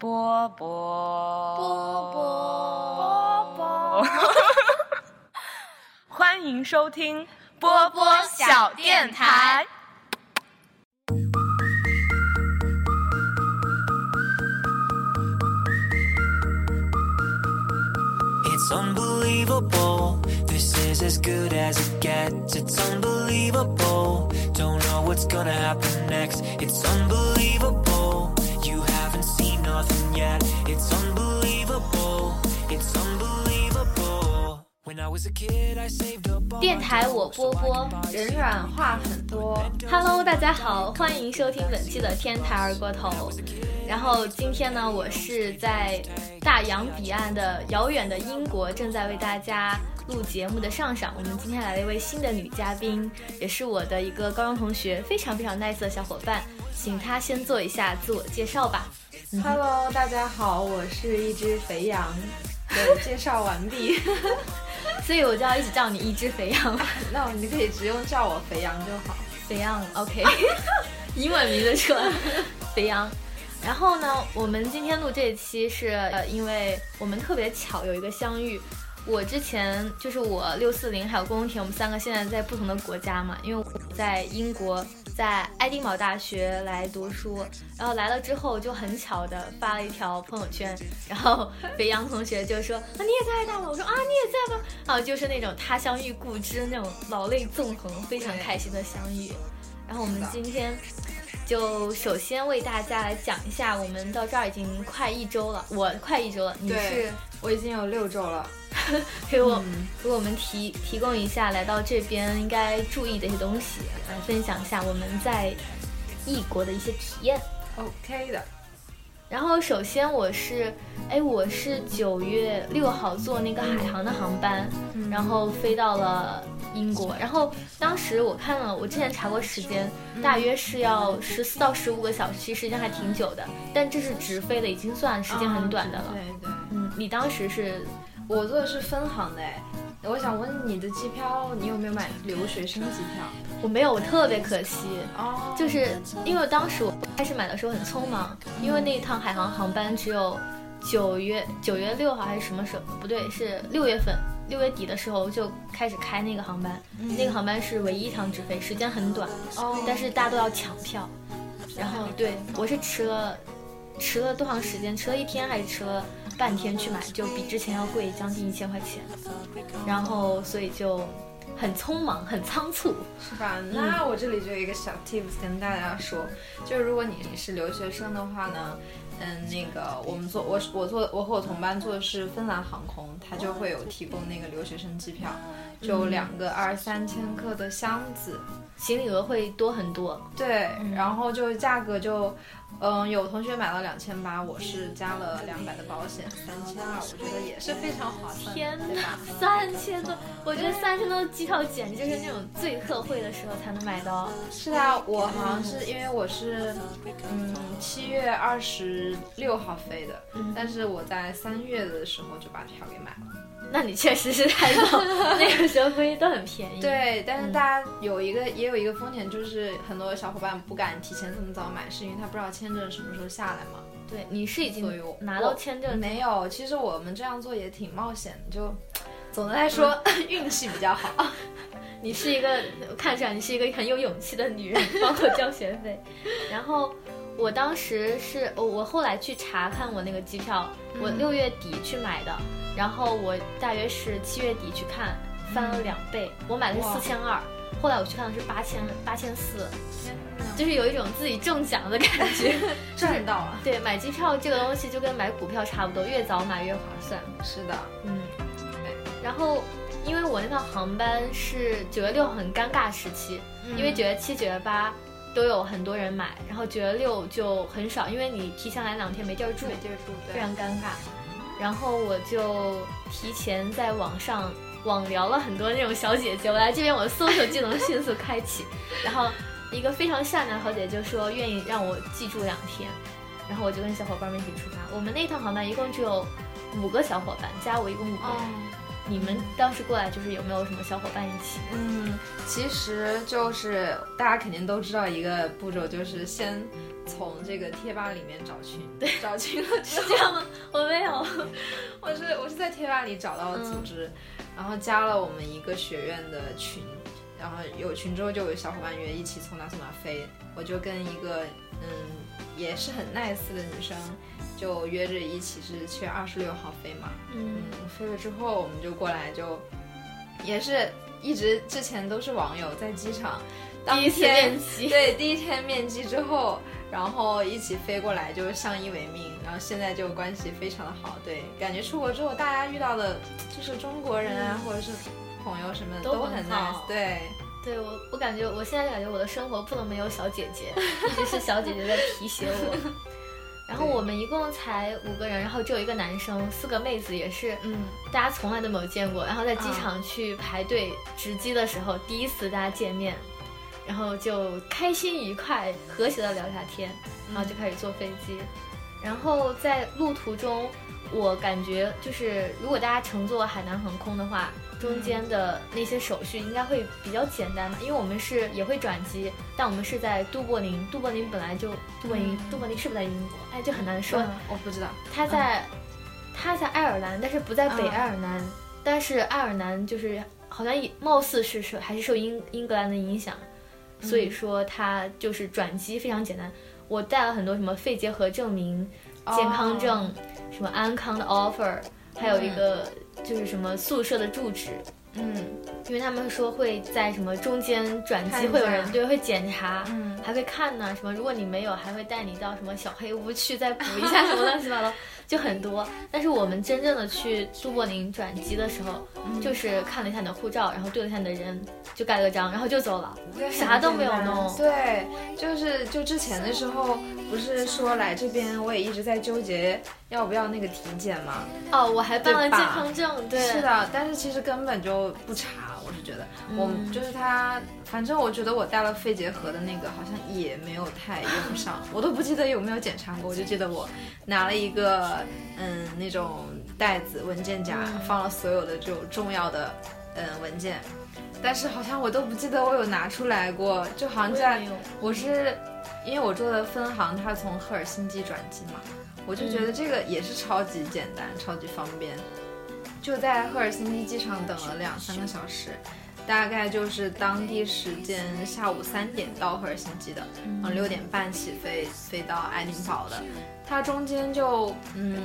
波波波波波，欢迎收听波波小电台。 It's unbelievable. This is as good as it gets. It's unbelievable. Don't know what's gonna happen next. It's unbelievable. yeah it's unbelievable. It's unbelievable. When I was a kid, I saved 电台我波波，人软话很多。Hello，大家好，欢迎收听本期的天台二锅头。然后今天呢，我是在大洋彼岸的遥远的英国，正在为大家录节目的上上。我们今天来了一位新的女嘉宾，也是我的一个高中同学，非常非常 nice 的小伙伴，请她先做一下自我介绍吧。Hello，大家好，我是一只肥羊。对，介绍完毕。所以我就要一直叫你一只肥羊，那你可以只用叫我肥羊就好。肥羊，OK，英文名字说肥羊。然后呢，我们今天录这一期是呃，因为我们特别巧有一个相遇。我之前就是我六四零还有龚田，我们三个现在在不同的国家嘛，因为我在英国，在爱丁堡大学来读书，然后来了之后就很巧的发了一条朋友圈，然后肥羊同学就说啊你也在爱丁堡，我说啊你也在吗？啊就是那种他乡遇故知那种老泪纵横，非常开心的相遇。然后我们今天就首先为大家来讲一下，我们到这儿已经快一周了，我快一周了，你是，我已经有六周了。给我、嗯给我们提提供一下来到这边应该注意的一些东西，来分享一下我们在异国的一些体验。OK 的。然后首先我是，哎，我是九月六号坐那个海航的航班，然后飞到了英国。然后当时我看了，我之前查过时间，大约是要十四到十五个小时，其实时间还挺久的。但这是直飞的，已经算时间很短的了。对对，嗯，你当时是我坐的是分航的哎。我想问你的机票，你有没有买留学生机票？我没有，我特别可惜。哦就是因为当时我开始买的时候很匆忙，因为那一趟海航航班只有九月九月六号还是什么时候？不对，是六月份，六月底的时候就开始开那个航班。那个航班是唯一一趟直飞，时间很短，哦但是大家都要抢票。然后对我是迟了迟了多长时间？迟了一天还是迟了半天去买？就比之前要贵将近一千块钱。然后所以就很匆忙，很仓促。是吧？那我这里就有一个小 tips 跟大家说，就是如果你是留学生的话呢，嗯，那个我们坐我我坐我和我同班坐的是芬兰航空，它就会有提供那个留学生机票，就两个二三千克的箱子，行李额会多很多。对，然后就价格就，嗯，有同学买了两千八，我是加了两百的保险，三千二，我觉得也是非常划算，天哪对吧？，三千多！我觉得三千多的机票简直就是那种最特惠的时候才能买到。是啊，我好像是因为我是，嗯，七月二十六号飞的，嗯但是我在三月的时候就把票给买了。那你确实是太棒，那个时候飞都很便宜。，对，但是大家有一个、也有一个风险，就是很多小伙伴不敢提前这么早买，是因为他不知道签证什么时候下来嘛。对，你是已经拿到签证没有，其实我们这样做也挺冒险的，就总的来说、运气比较好。你是一个看起来你是一个很有勇气的女人，包括交学费。然后我当时是我我后来去查看我那个机票，我六月底去买的，然后我大约是七月底去看，翻了两倍，我买的是哇。四千二，后来我去看的是八千八千四，就是有一种自己中奖的感觉。赚到了。对，买机票这个东西就跟买股票差不多，越早买越划算。是的，嗯，然后因为我那趟航班是九月六很尴尬时期，因为九月七、九月八都有很多人买，然后九月六就很少，因为你提前来两天没地儿住，没地儿住，非常尴尬。然后我就提前在网上网聊了很多那种小姐姐，我来这边我的搜索技能迅速开启，然后一个非常善良的小姐姐就说愿意让我记住两天，然后我就跟小伙伴们一起出发。我们那趟航班一共只有五个小伙伴，加我一共五个人。哦你们当时过来就是有没有什么小伙伴一起？嗯，其实就是大家肯定都知道一个步骤，就是先从这个贴吧里面找群，对找群了之后 这样吗？我没有。我是我是在贴吧里找到了组织，然后加了我们一个学院的群，然后有群之后就有小伙伴约一起从哪从哪飞，我就跟一个嗯也是很 nice 的女生就约着一起是七月二十六号飞嘛，嗯嗯，飞了之后我们就过来就也是一直之前都是网友在机场当第一次天面基对，第一天面基之后，然后一起飞过来，就相依为命，然后现在就关系非常的好。对，感觉出国之后，大家遇到的就是中国人啊，或者是朋友什么的都都很 nice。对，对我，我感觉我现在感觉我的生活不能没有小姐姐，一直是小姐姐在提携我。然后我们一共才五个人，然后只有一个男生，四个妹子也是，嗯，大家从来都没有见过。然后在机啊场去排队值机的时候，第一次大家见面，然后就开心愉快、和谐的聊一下天，然后就开始坐飞机。然后在路途中，我感觉就是如果大家乘坐海南航空的话，中间的那些手续应该会比较简单嘛，因为我们是也会转机，但我们是在都柏林，都柏林本来就都柏林，都柏林是不是在英国？哎，就很难说。嗯，我不知道。他在、他在爱尔兰，但是不在北嗯爱尔兰，但是爱尔兰就是好像也貌似是受还是受英英格兰的影响，所以说他就是转机非常简单。我带了很多什么肺结核证明、健康证、什么安康的 offer，还有一个就是什么宿舍的住址。嗯。因为他们说会在什么中间转机会有人下对会检查，嗯。还会看呢，什么如果你没有，还会带你到什么小黑屋去再补一下什么乱七八糟，就很多。但是我们真正的去杜柏林转机的时候，嗯就是看了一下你的护照，然后对了一下你的人，就盖了个章，然后就走了，啥都没有弄。对，就是就之前的时候，不是说来这边，我也一直在纠结要不要那个体检嘛。哦，我还办了健康证，对，是的，但是其实根本就不查，我是觉得，我嗯就是他，反正我觉得我带了肺结核的那个好像也没有太用上，我都不记得有没有检查过，我就记得我拿了一个嗯那种袋子文件夹，嗯放了所有的这种重要的嗯文件，但是好像我都不记得我有拿出来过，就好像在。我是因为我做的分行，它从赫尔辛基转机嘛，我就觉得这个也是超级简单、超级方便。就在赫尔辛基机场等了两三个小时，大概就是当地时间下午三点到赫尔辛基的，然后六点半起飞飞到爱丁堡的。它中间就嗯，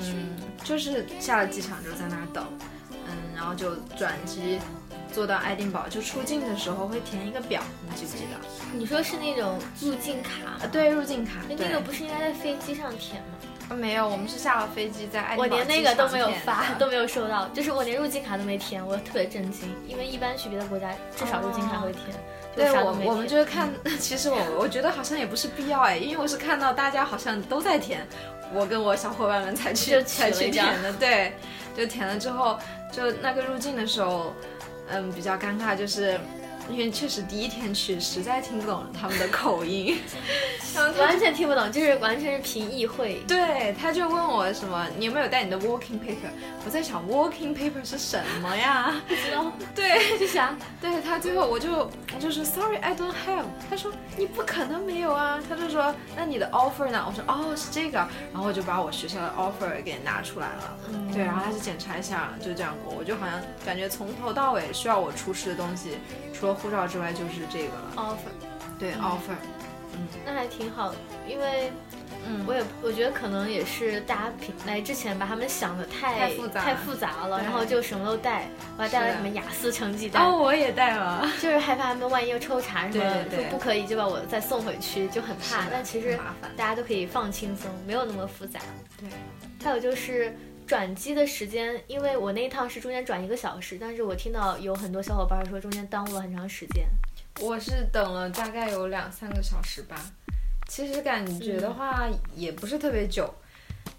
就是下了机场就在那儿等，嗯，然后就转机坐到爱丁堡，就出境的时候会填一个表，你记不记得？你说是那种入境卡啊，，对，入境卡。那那个不是应该在飞机上填吗？啊没有，我们是下了飞机在我连那个都没有发，都没有收到，就是我连入境卡都没填，我特别震惊，因为一般去别的国家至少入境卡会填，就对我。我们就是看，其实我我觉得好像也不是必要哎，因为我是看到大家好像都在填，我跟我小伙伴们才去才去填的，对，就填了之后，就那个入境的时候，嗯，比较尴尬，就是因为确实第一天去，实在听不懂他们的口音，然后完全听不懂，就是完全是凭意会。对，他就问我什么，你有没有带你的 walking paper？我在想 walking paper 是什么呀？不知道 对，就想？对他最后我就我就说 sorry I don't have，他说你不可能没有啊，他就说那你的 offer 呢？我说哦是这个，然后我就把我学校的 offer 给拿出来了，嗯对，然后他就检查一下，就这样过，我就好像感觉从头到尾需要我出示的东西，除了护照之外就是这个了，offer，对、嗯。offer，嗯。那还挺好的，因为嗯。我也我觉得可能也是大家平来之前把他们想的太太复杂了，然后就什么都带，我还带了什么雅思成绩单。哦我也带了，就是害怕他们万一又抽查什么，说不可以就把我再送回去，就很怕。但其实大家都可以放轻松，没有那么复杂。对，还有就是转机的时间，因为我那一趟是中间转一个小时，但是我听到有很多小伙伴说中间耽误了很长时间。我是等了大概有两三个小时吧，其实感觉的话也不是特别久，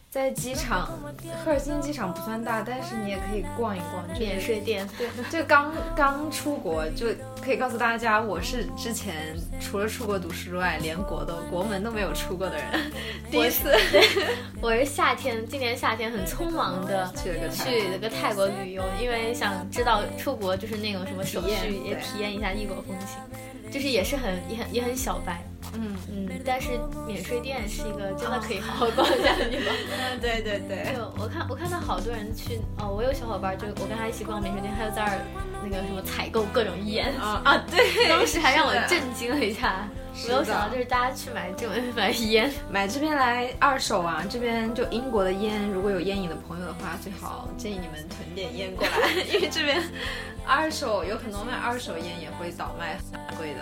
在机场，赫尔辛基机场不算大，但是你也可以逛一逛，免税店，对，就刚刚出国，就可以告诉大家，我是之前除了出国读书之外，连国都国门都没有出过的人，第一次 我是夏天，今年夏天很匆忙的去了个泰去了个泰国旅游，因为想知道出国就是那种什么手续，也体验一下异国风情，就是也是很也很也很小白。嗯嗯，但是免税店是一个真的可以好好逛一下的地方。嗯，对对对，就我看我看到好多人去哦，我有小伙伴就我跟他一起逛免税店，他就在那儿那个什么采购各种烟啊 啊，对，当时还让我震惊了一下。没有想到，就是大家去买这种买烟，买这边来二手啊，这边就英国的烟，如果有烟瘾的朋友的话，最好建议你们囤点烟过来，因为这边二手有很多卖二手烟也会倒卖很贵的。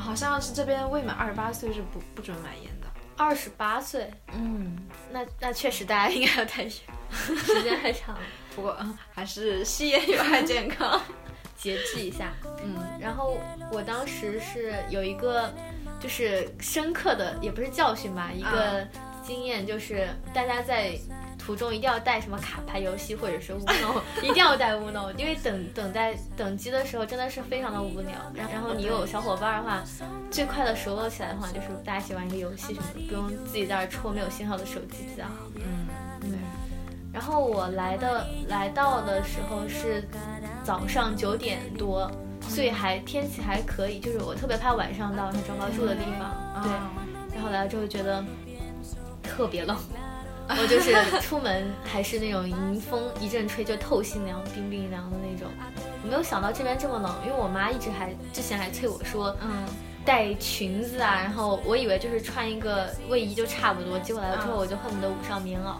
好像是这边未满二十八岁是不不准买烟的。二十八岁，嗯，那那确实大家应该要太时间太长了，不过、嗯、还是吸烟有害健康。节制一下。嗯然后我当时是有一个就是深刻的，也不是教训吧，一个经验就是大家在途中一定要带什么卡牌游戏或者是 Uno，一定要带 Uno，因为等等待等机的时候真的是非常的无聊。然后然后你有小伙伴的话，最快的熟络起来的话，就是大家一起玩一个游戏什么的，不用自己在那戳没有信号的手机比较好。嗯，对，然后我来的来到的时候是早上九点多，所以还天气还可以，就是我特别怕晚上到那中高住的地方，对。啊然后来了之后觉得特别冷，我就是出门还是那种迎风一阵吹就透心凉、冰冰凉的那种。我没有想到这边这么冷，因为我妈一直还之前还催我说，嗯带裙子啊，然后我以为就是穿一个卫衣就差不多，结果来了之后嗯我就恨不得捂上棉袄。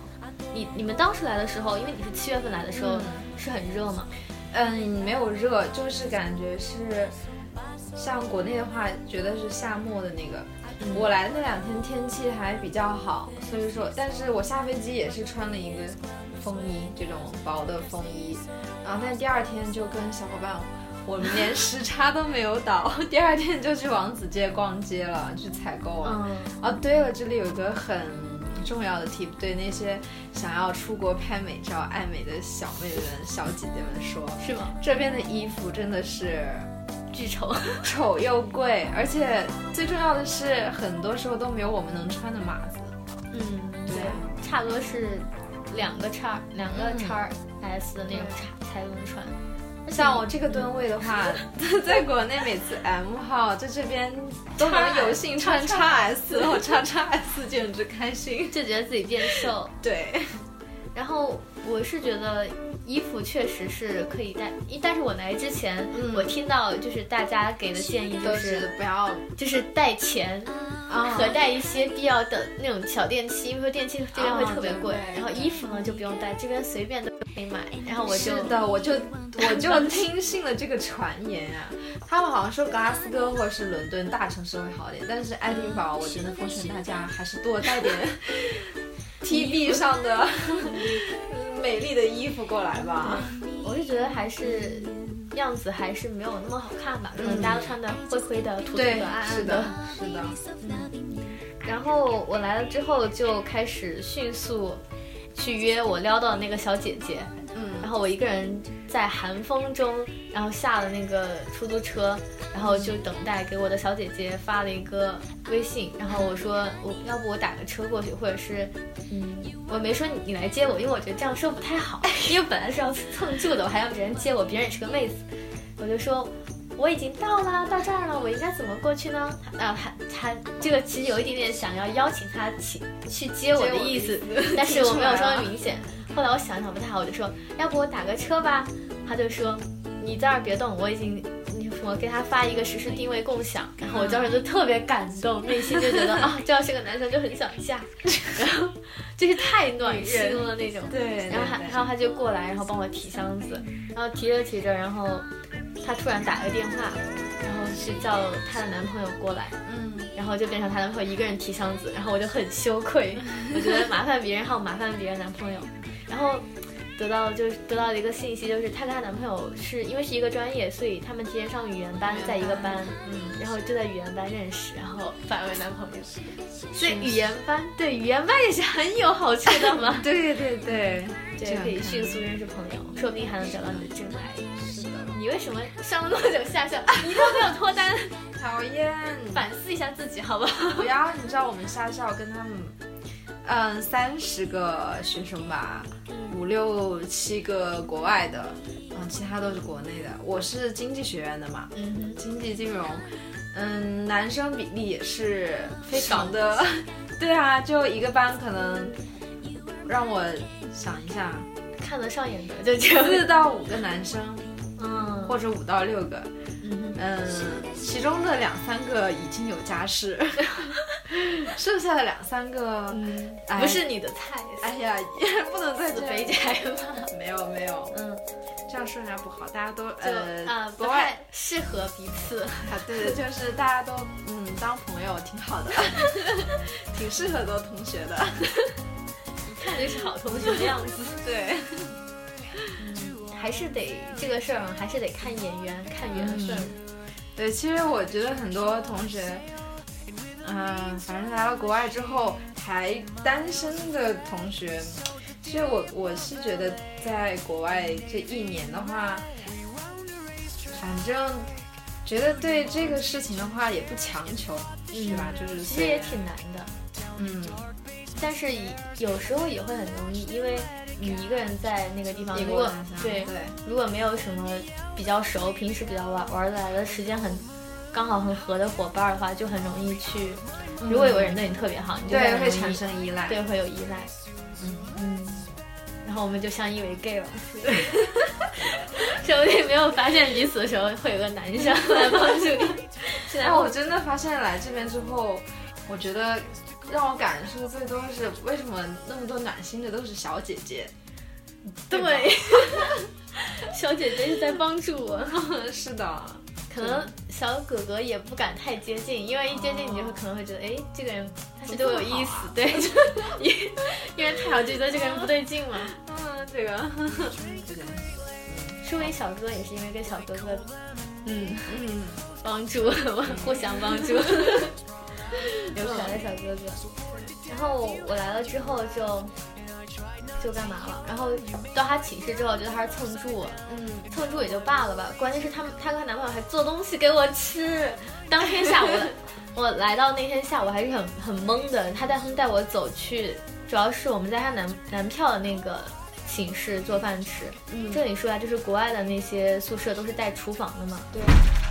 你你们当时来的时候，因为你是七月份来的时候，嗯是很热吗？嗯，没有热，就是感觉是像国内的话，觉得是夏末的那个。我来的那两天天气还比较好，所以说，但是我下飞机也是穿了一个风衣，这种薄的风衣，然后但第二天就跟小伙伴，我们连时差都没有倒，第二天就去王子街逛街了，去采购了。嗯，哦，对了，这里有一个很重要的 tip，对那些想要出国拍美照、爱美的小妹们、小姐姐们说，是吗？这边的衣服真的是巨丑。丑又贵，而且最重要的是，很多时候都没有我们能穿的码子。嗯，对对，差不多是两个叉两个嗯叉 S 的那种叉才能穿。像我这个吨位的话，在国内每次 M 号在这边都能有幸穿叉 S，我穿叉 S 简直开心。就觉得自己变瘦。对，然后我是觉得衣服确实是可以带，一但是我来之前，嗯我听到就是大家给的建议就是是不要就是带钱。啊和带一些必要的那种小电器，因为电器这边会特别贵。然后衣服呢就不用带，这边随便都可以买。然后我就是的，我就我就听信了这个传言啊，他们好像说格拉斯哥或者是伦敦大城市会好点，但是爱丁堡我真的奉劝大家还是多带点 TB 上的嗯美丽的衣服过来吧。我是觉得还是样子还是没有那么好看吧，可能大家都穿的灰灰的、土土的、暗，暗是的，是的，然后我来了之后就开始迅速去约我撩到的那个小姐姐，嗯。然后我一个人在寒风中，然后下了那个出租车，然后就等待给我的小姐姐发了一个微信，然后我说我要不我打个车过去，或者是嗯，我没说你你来接我，因为我觉得这样说不太好，因为本来是要蹭住的，我还让别人接我，别人也是个妹子，我就说。我已经到了，到这儿了，我应该怎么过去呢？啊，他他这个其实有一点点想要邀请他去去接我的意思，但是我没有说的明显。后来我想想不太好，我就说要不我打个车吧。他就说你在那儿别动，我已经你我给他发一个实时定位共享，然后我当时就特别感动，内心就觉得 啊，这要是个男生就很想嫁，然后就是太暖心了那种。对，然后他，然后他就过来，然后帮我提箱子，然后提着提着，然后他突然打个电话，然后是叫她的男朋友过来，嗯，然后就变成她男朋友一个人提箱子，然后我就很羞愧，我觉得麻烦别人还有麻烦别人男朋友，然后得到就是得到的一个信息就是她跟她男朋友是因为是一个专业，所以他们提前上语言班，在一个班，嗯，然后就在语言班认识，然后反为男朋友，所以语言班对语言班也是很有好处的嘛。对 对对，这对，可以迅速认识朋友，说不定还能找到你的真爱。是的，你为什么上了那么久下校，你都没有脱单？讨厌，反思一下自己，好不好？不要，你知道我们下校跟他们，嗯，三十个学生吧，五六七个国外的，嗯，其他都是国内的。我是经济学院的嘛，嗯经济金融，嗯，男生比例也是非常的，对啊，就一个班可能让我想一下，看得上眼的就这四。到五个男生，嗯，或者五到六个，嗯嗯，其中的两三个已经有家室，剩下的两三个，嗯，哎不是你的菜，哎呀，也 不能再死这样肥宅吧？没有没有，嗯，这样说人家不好，大家都就呃啊不太适合彼此。啊，对的，就是大家都嗯当朋友挺好的，挺适合做同学的。一看就是好同学的样子。对，还是得这个事儿嘛，还是得看眼缘，看缘分。对，其实我觉得很多同学，嗯、反正来了国外之后还单身的同学，其实我我是觉得在国外这一年的话，反正觉得对这个事情的话也不强求，是吧？就是其实也挺难的，嗯，但是以有时候也会很容易，因为你一个人在那个地方，如果对对，如果没有什么比较熟，平时比较玩玩得来的时间很刚好很合的伙伴的话，就很容易去。如果有个人对你特别好，你就会产生依赖，对会有依赖，嗯嗯，然后我们就相依为 gay 了。说不定没有发现彼此的时候，会有个男生 来帮助你。现在哎，我真的发现来这边之后，我觉得让我感受最多是为什么那么多暖心的都是小姐姐。对，小姐姐是在帮助我。是的，可能小哥哥也不敢太接近，因为一接近你就会可能会觉得，哎，这个人他是对我有意思，对，就因因为太好就觉得这个人不对劲嘛。嗯，这个，对，说明小哥也是因为跟小哥哥嗯嗯，帮助，互相帮助，有可爱的小哥哥。然后我来了之后就就干嘛了？然后到他寝室之后，觉得他是蹭住，嗯，蹭住也就罢了吧，关键是他们她跟她男朋友还做东西给我吃。当天下午，我来到那天下午还是很很懵的，他带他们带我走去，主要是我们在他男男票的那个寝室做饭吃。嗯这里说啊，就是国外的那些宿舍都是带厨房的嘛，对，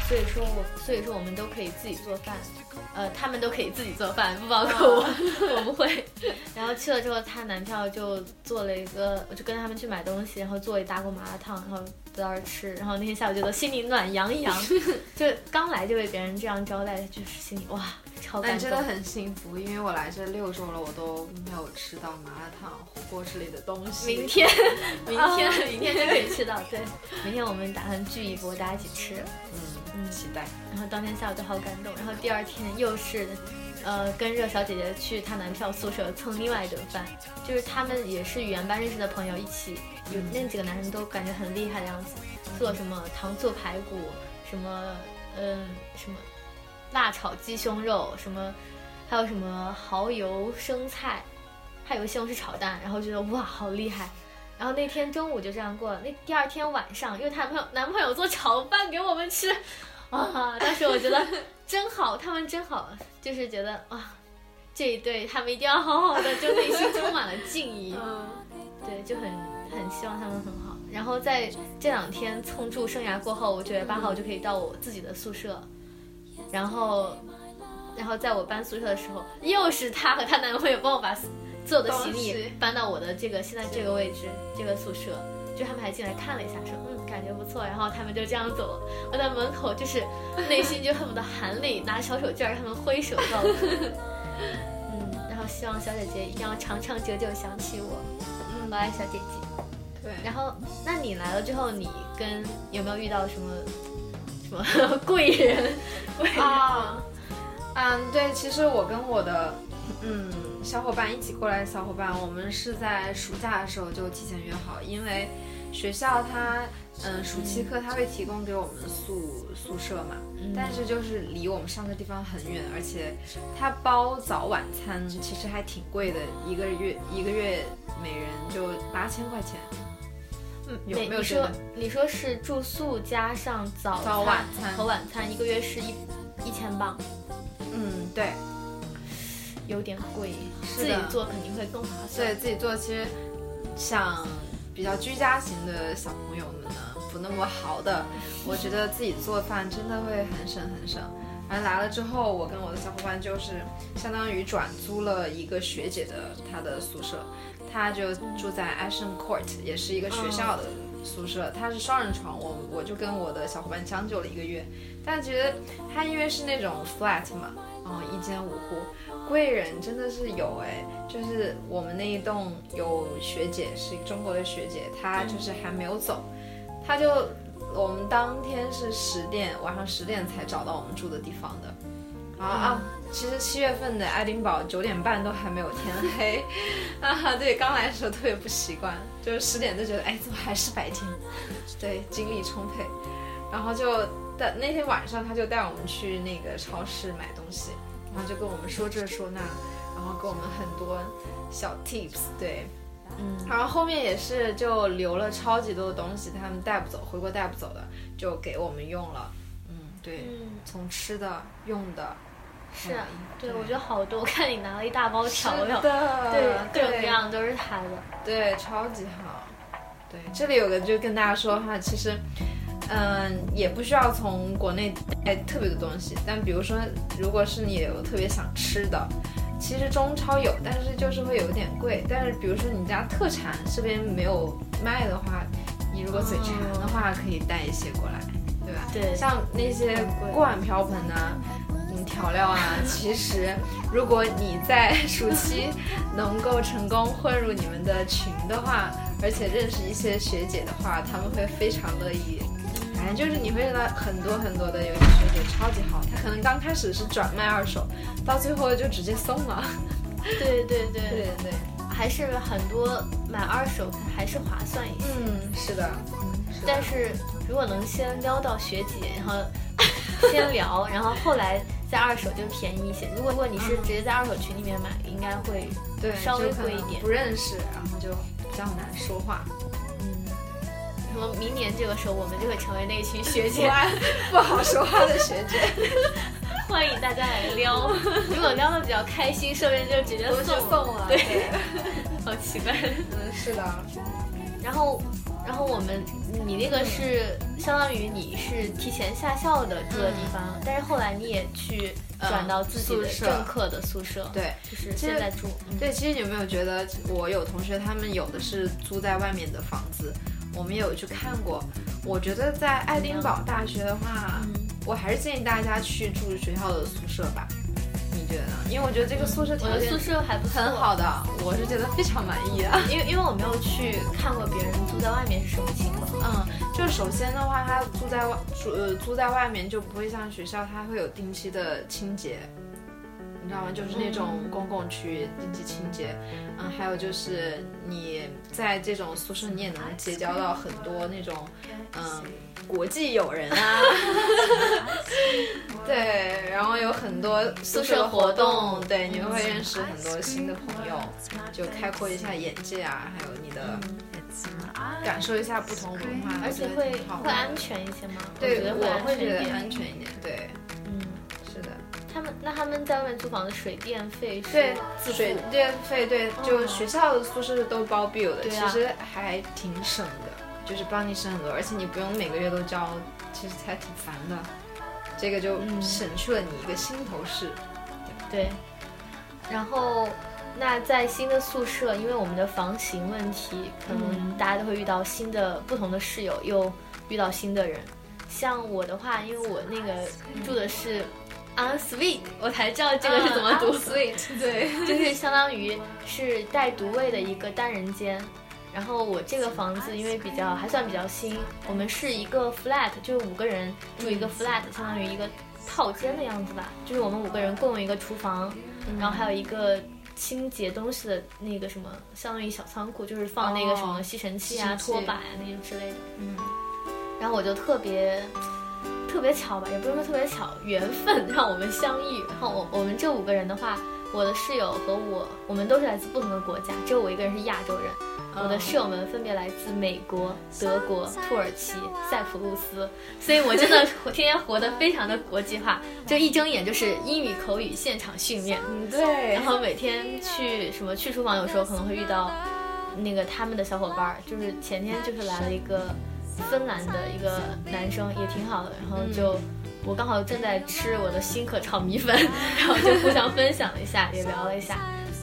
所以说我所以说我们都可以自己做饭，呃，他们都可以自己做饭，不包括我，我不会。然后去了之后，她男票就做了一个，我就跟他们去买东西，然后做一大锅麻辣烫，然后在那儿吃。然后那天下午觉得心里暖洋洋，就刚来就被别人这样招待，就是心里哇超感动真的。很幸福，因为我来这六周了，我都没有吃到麻辣烫、火锅之类的东西。明天，明天，明天就可以吃到。对，明天我们打算聚一波，大家一起吃。嗯嗯期待。然后当天下午就好感动，然后第二天又是，呃，跟热小姐姐去她男票宿舍蹭另外一顿饭，就是他们也是语言班认识的朋友一起，有那几个男生都感觉很厉害的样子，做什么糖醋排骨，什么嗯什么辣炒鸡胸肉，什么还有什么蚝油生菜，还有西红柿炒蛋，然后觉得哇好厉害。然后那天中午就这样过了，那第二天晚上，因为她男朋友男朋友做炒饭给我们吃，啊，当时我觉得真好，他们真好，就是觉得啊，这一对他们一定要好好的，就内心充满了敬意，嗯，对，就很很希望他们很好。然后在这两天蹭住生涯过后，我九月八号就可以到我自己的宿舍，然后，然后在我搬宿舍的时候，又是她和她男朋友帮我把所有的行李搬到我的这个现在这个位置这个宿舍。就他们还进来看了一下，说嗯感觉不错，然后他们就这样走了。我在门口就是内心就恨不得含泪拿小手绢儿，他们挥手告 别。嗯，然后希望小姐姐一定要长长久久想起我。嗯，我爱小姐姐。对。然后，那你来了之后，你跟有没有遇到什么什么 贵人？贵人啊，嗯，对，其实我跟我的嗯小伙伴一起过来的小伙伴，我们是在暑假的时候就提前约好，因为学校它嗯暑期课它会提供给我们宿宿舍嘛，嗯但是就是离我们上课地方很远，而且它包早晚餐其实还挺贵的，一个月一个月每人就八千块钱。嗯有没你说你说是住宿加上早早晚餐和晚餐，一个月是一一千镑，嗯，对。有点贵。自己做肯定会更划算。对自己做，其实像比较居家型的小朋友们呢，不那么豪的，我觉得自己做饭真的会很省很省。然后来了之后，我跟我的小伙伴就是相当于转租了一个学姐的她的宿舍，她就住在 Ashton Court，也是一个学校的宿舍，她是双人床，我我就跟我的小伙伴将就了一个月，但觉得她因为是那种 flat 嘛，然后一间五户，贵人真的是有哎，就是我们那一栋有学姐是中国的学姐，她就是还没有走，她就我们当天是十点晚上十点才找到我们住的地方的，啊啊，其实七月份的爱丁堡九点半都还没有天黑，啊对，刚来的时候特别不习惯，就是十点就觉得哎怎么还是白天，对，精力充沛，然后就但那天晚上他就带我们去那个超市买东西。然后就跟我们说这说那，然后给我们很多小 tips，对，嗯，然后后面也是就留了超级多的东西，他们带不走，回国带不走的，就给我们用了，嗯，对，嗯。从吃的、用的，是对，我觉得好多，我看你拿了一大包调料，的。对，各种各对样都是他的，对，超级好。对，这里有个就跟大家说哈，其实，嗯，也不需要从国内带特别多东西，但比如说，如果是你有特别想吃的，其实中超有，但是就是会有点贵。但是比如说你家特产这边没有卖的话，你如果嘴馋的话，可以带一些过来，对吧？对像那些锅碗瓢盆啊。嗯，调料啊，其实如果你在暑期能够成功混入你们的群的话，而且认识一些学姐的话，他们会非常乐意。反正就是你会遇到很多很多的有些学姐超级好，她可能刚开始是转卖二手，到最后就直接送了。对对对 对对对，还是很多买二手还是划算一些，嗯，是的，是的但是如果能先撩到学姐，然后 先聊，然后后来在二手就便宜一些。如果如果你是直接在二手群里面买，应该会对稍微贵一点不认识，然后就比较难说话。嗯。什么？明年这个时候，我们就会成为那群学姐，不好说话的学姐，欢迎大家来撩。如果撩的比较开心，说不定就直接送送了。对，好奇怪。嗯，是的，然后，然后我们，你那个是相当于你是提前下校的住的地方，但是后来你也去转到自己的宿舍正课的宿舍，对。就是现在住。嗯对，其实你有没有觉得，我有同学他们有的是租在外面的房子，我们也有去看过。我觉得在爱丁堡大学的话，嗯我还是建议大家去住学校的宿舍吧。你觉得呢？因为我觉得这个宿舍条件宿舍还不错很好的，我是觉得非常满意啊。因为因为我没有去看过别人住在外面是什么情况。嗯，就首先的话，他住在外住呃租在外面就不会像学校，它会有定期的清洁，你知道吗？就是那种公共区域定期清洁。嗯，还有就是你在这种宿舍，你也能结交到很多那种嗯国际友人啊。对，然后有很多宿舍活动，对，你会认识很多新的朋友，就开阔一下眼界啊，还有你的感受一下不同文化，而且会好会安全一些吗？对，我会觉得安全一点。对，他们那他们在外面租房的水电费是对，自水电费对，就学校的宿舍都包 bill 的，对啊其实还挺省的，就是帮你省很多，而且你不用每个月都交，其实还挺烦的。这个就嗯省去了你一个心头事。对，然后那在新的宿舍，因为我们的房型问题，可能嗯大家都会遇到新的不同的室友，又遇到新的人。像我的话，因为我那个住的是 en suite，我才知道这个是怎么读。sweet，对，就是相当于是带独卫的一个单人间。然后我这个房子因为比较还算比较新，我们是一个 flat，就是五个人住一个 flat，相当于一个套间的样子吧。就是我们五个人共用一个厨房，然后还有一个清洁东西的那个什么，相当于小仓库，就是放那个什么哦吸尘器啊、拖把啊那些之类的。嗯，然后我就特别特别巧吧，也不是说特别巧，缘分让我们相遇。然后我我们这五个人的话，我的室友和我，我们都是来自不同的国家，只有我一个人是亚洲人。我的室友们分别来自美国、德国、土耳其、塞浦路斯，所以我真的我天天活得非常的国际化，就一睁眼就是英语口语现场训练。嗯，对然，后每天去什么去厨房，有时候可能会遇到那个他们的小伙伴儿，就是前天就是来了一个芬兰的一个男生，也挺好的，然后就我刚好正在吃我的新可炒米粉，然后就互相分享了一下，也聊了一下，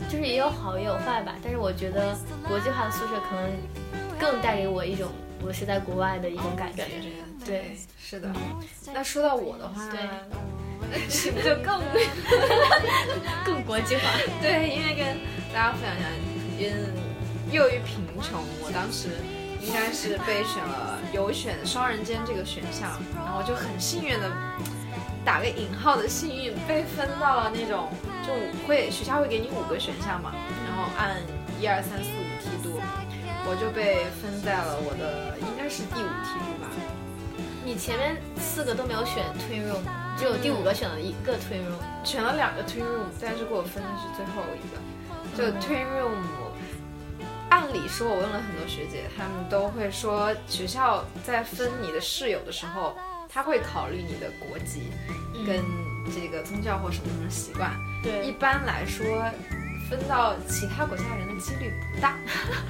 就是也有好也有坏吧。但是我觉得国际化的宿舍可能更带给我一种我是在国外的一种感觉。对，是的。那说到我的话，对，是不是就更 更国际化？对，因为跟大家分享一下，嗯，由于贫穷，我当时应该是被选了有选双人间这个选项，然后就很幸运的打个引号的幸运被分到了那种就会学校会给你五个选项嘛，然后按一二三四五梯度，我就被分在了我的应该是第五梯度吧。你前面四个都没有选 twin room，只有第五个选了一个 twin room，选了两个 twin room，但是给我分的是最后一个。就 twin room，按理说我问了很多学姐，她们都会说学校在分你的室友的时候，他会考虑你的国籍跟这个宗教或什么什么习惯。对一般来说，分到其他国家人的几率不大。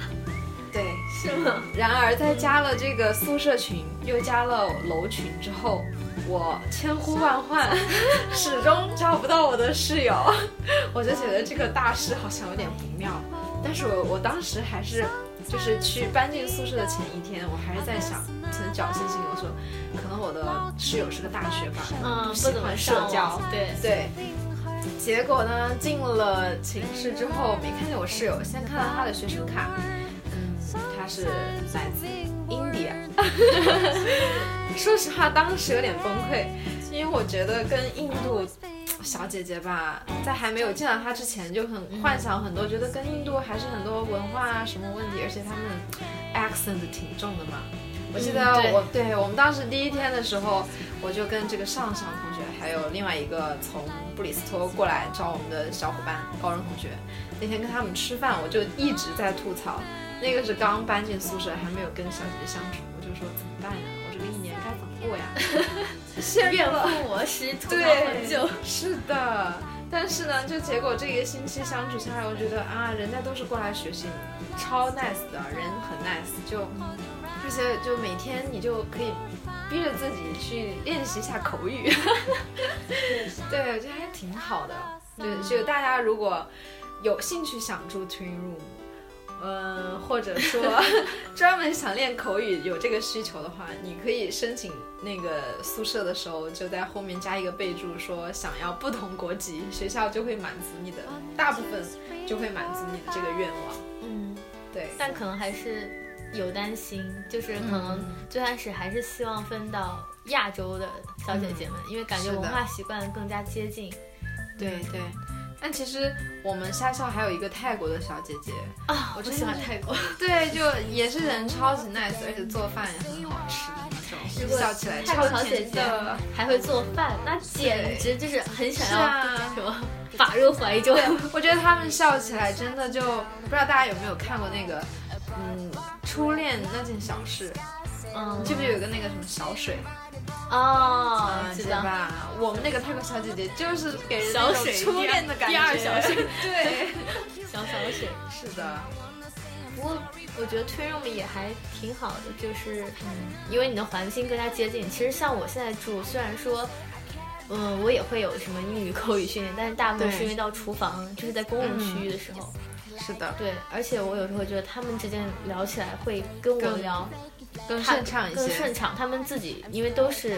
对，是吗？然而在加了这个宿舍群，又加了楼群之后，我千呼万唤，始终找不到我的室友，我就觉得这个大事好像有点不妙。但是我我当时还是就是去搬进宿舍的前一天，我还是在想，存侥幸心理，我说可能我的室友是个大学霸，嗯，不喜怎么欢社交，对对。结果呢，进了寝室之后没看见我室友，先看到他的学生卡，嗯，他是来自 India。说实话，当时有点崩溃，因为我觉得跟印度小姐姐吧，在还没有见到她之前就很幻想很多，觉得跟印度还是很多文化啊什么问题，而且他们 accent 挺重的嘛。我记得我、对我们当时第一天的时候，我就跟这个上上同学，还有另外一个从布里斯托过来找我们的小伙伴高中同学，那天跟他们吃饭，我就一直在吐槽，那个是刚搬进宿舍，还没有跟小姐姐相处，我就说怎么办呀？过呀？陷入怨了妇模式，吐槽对很久。是的，但是呢，就结果这一个星期相处下来，我觉得啊，人家都是过来学习，超 nice 的，人很 nice，就而且就每天你就可以逼着自己去练习一下口语，对，我觉得还挺好的。就就大家如果有兴趣想住 twin room。嗯，或者说 专门想练口语有这个需求的话，你可以申请那个宿舍的时候，就在后面加一个备注，说想要不同国籍，学校就会满足你的，大部分就会满足你的这个愿望。嗯，对，但可能还是有担心，就是可能最开始还是希望分到亚洲的小姐姐们，因为感觉文化习惯更加接近。对对。但其实我们下校还有一个泰国的小姐姐，啊。我真的喜欢泰国，对，就也是人超级 nice，而且做饭也很好吃的那种，如果笑起来泰国超小姐姐甜的。还会做饭，那简直就是很想要什么 法入怀中。对，我觉得他们笑起来真的就不知道大家有没有看过那个，嗯，初恋那件小事，嗯，记不记得有个那个什么小水哦。记得吧？我们那个泰国小姐姐就是给人小水初恋的感觉，第二小水，对，小小水。是的，不过我觉得 twin room 也还挺好的，就是嗯，因为你的环境更加接近。其实像我现在住，虽然说。嗯，我也会有什么英语口语训练，但是大部分是因为到厨房，就是在公共区域的时候。是的，对，而且我有时候觉得他们之间聊起来会跟我更聊更顺畅一些，更顺畅。他们自己因为都是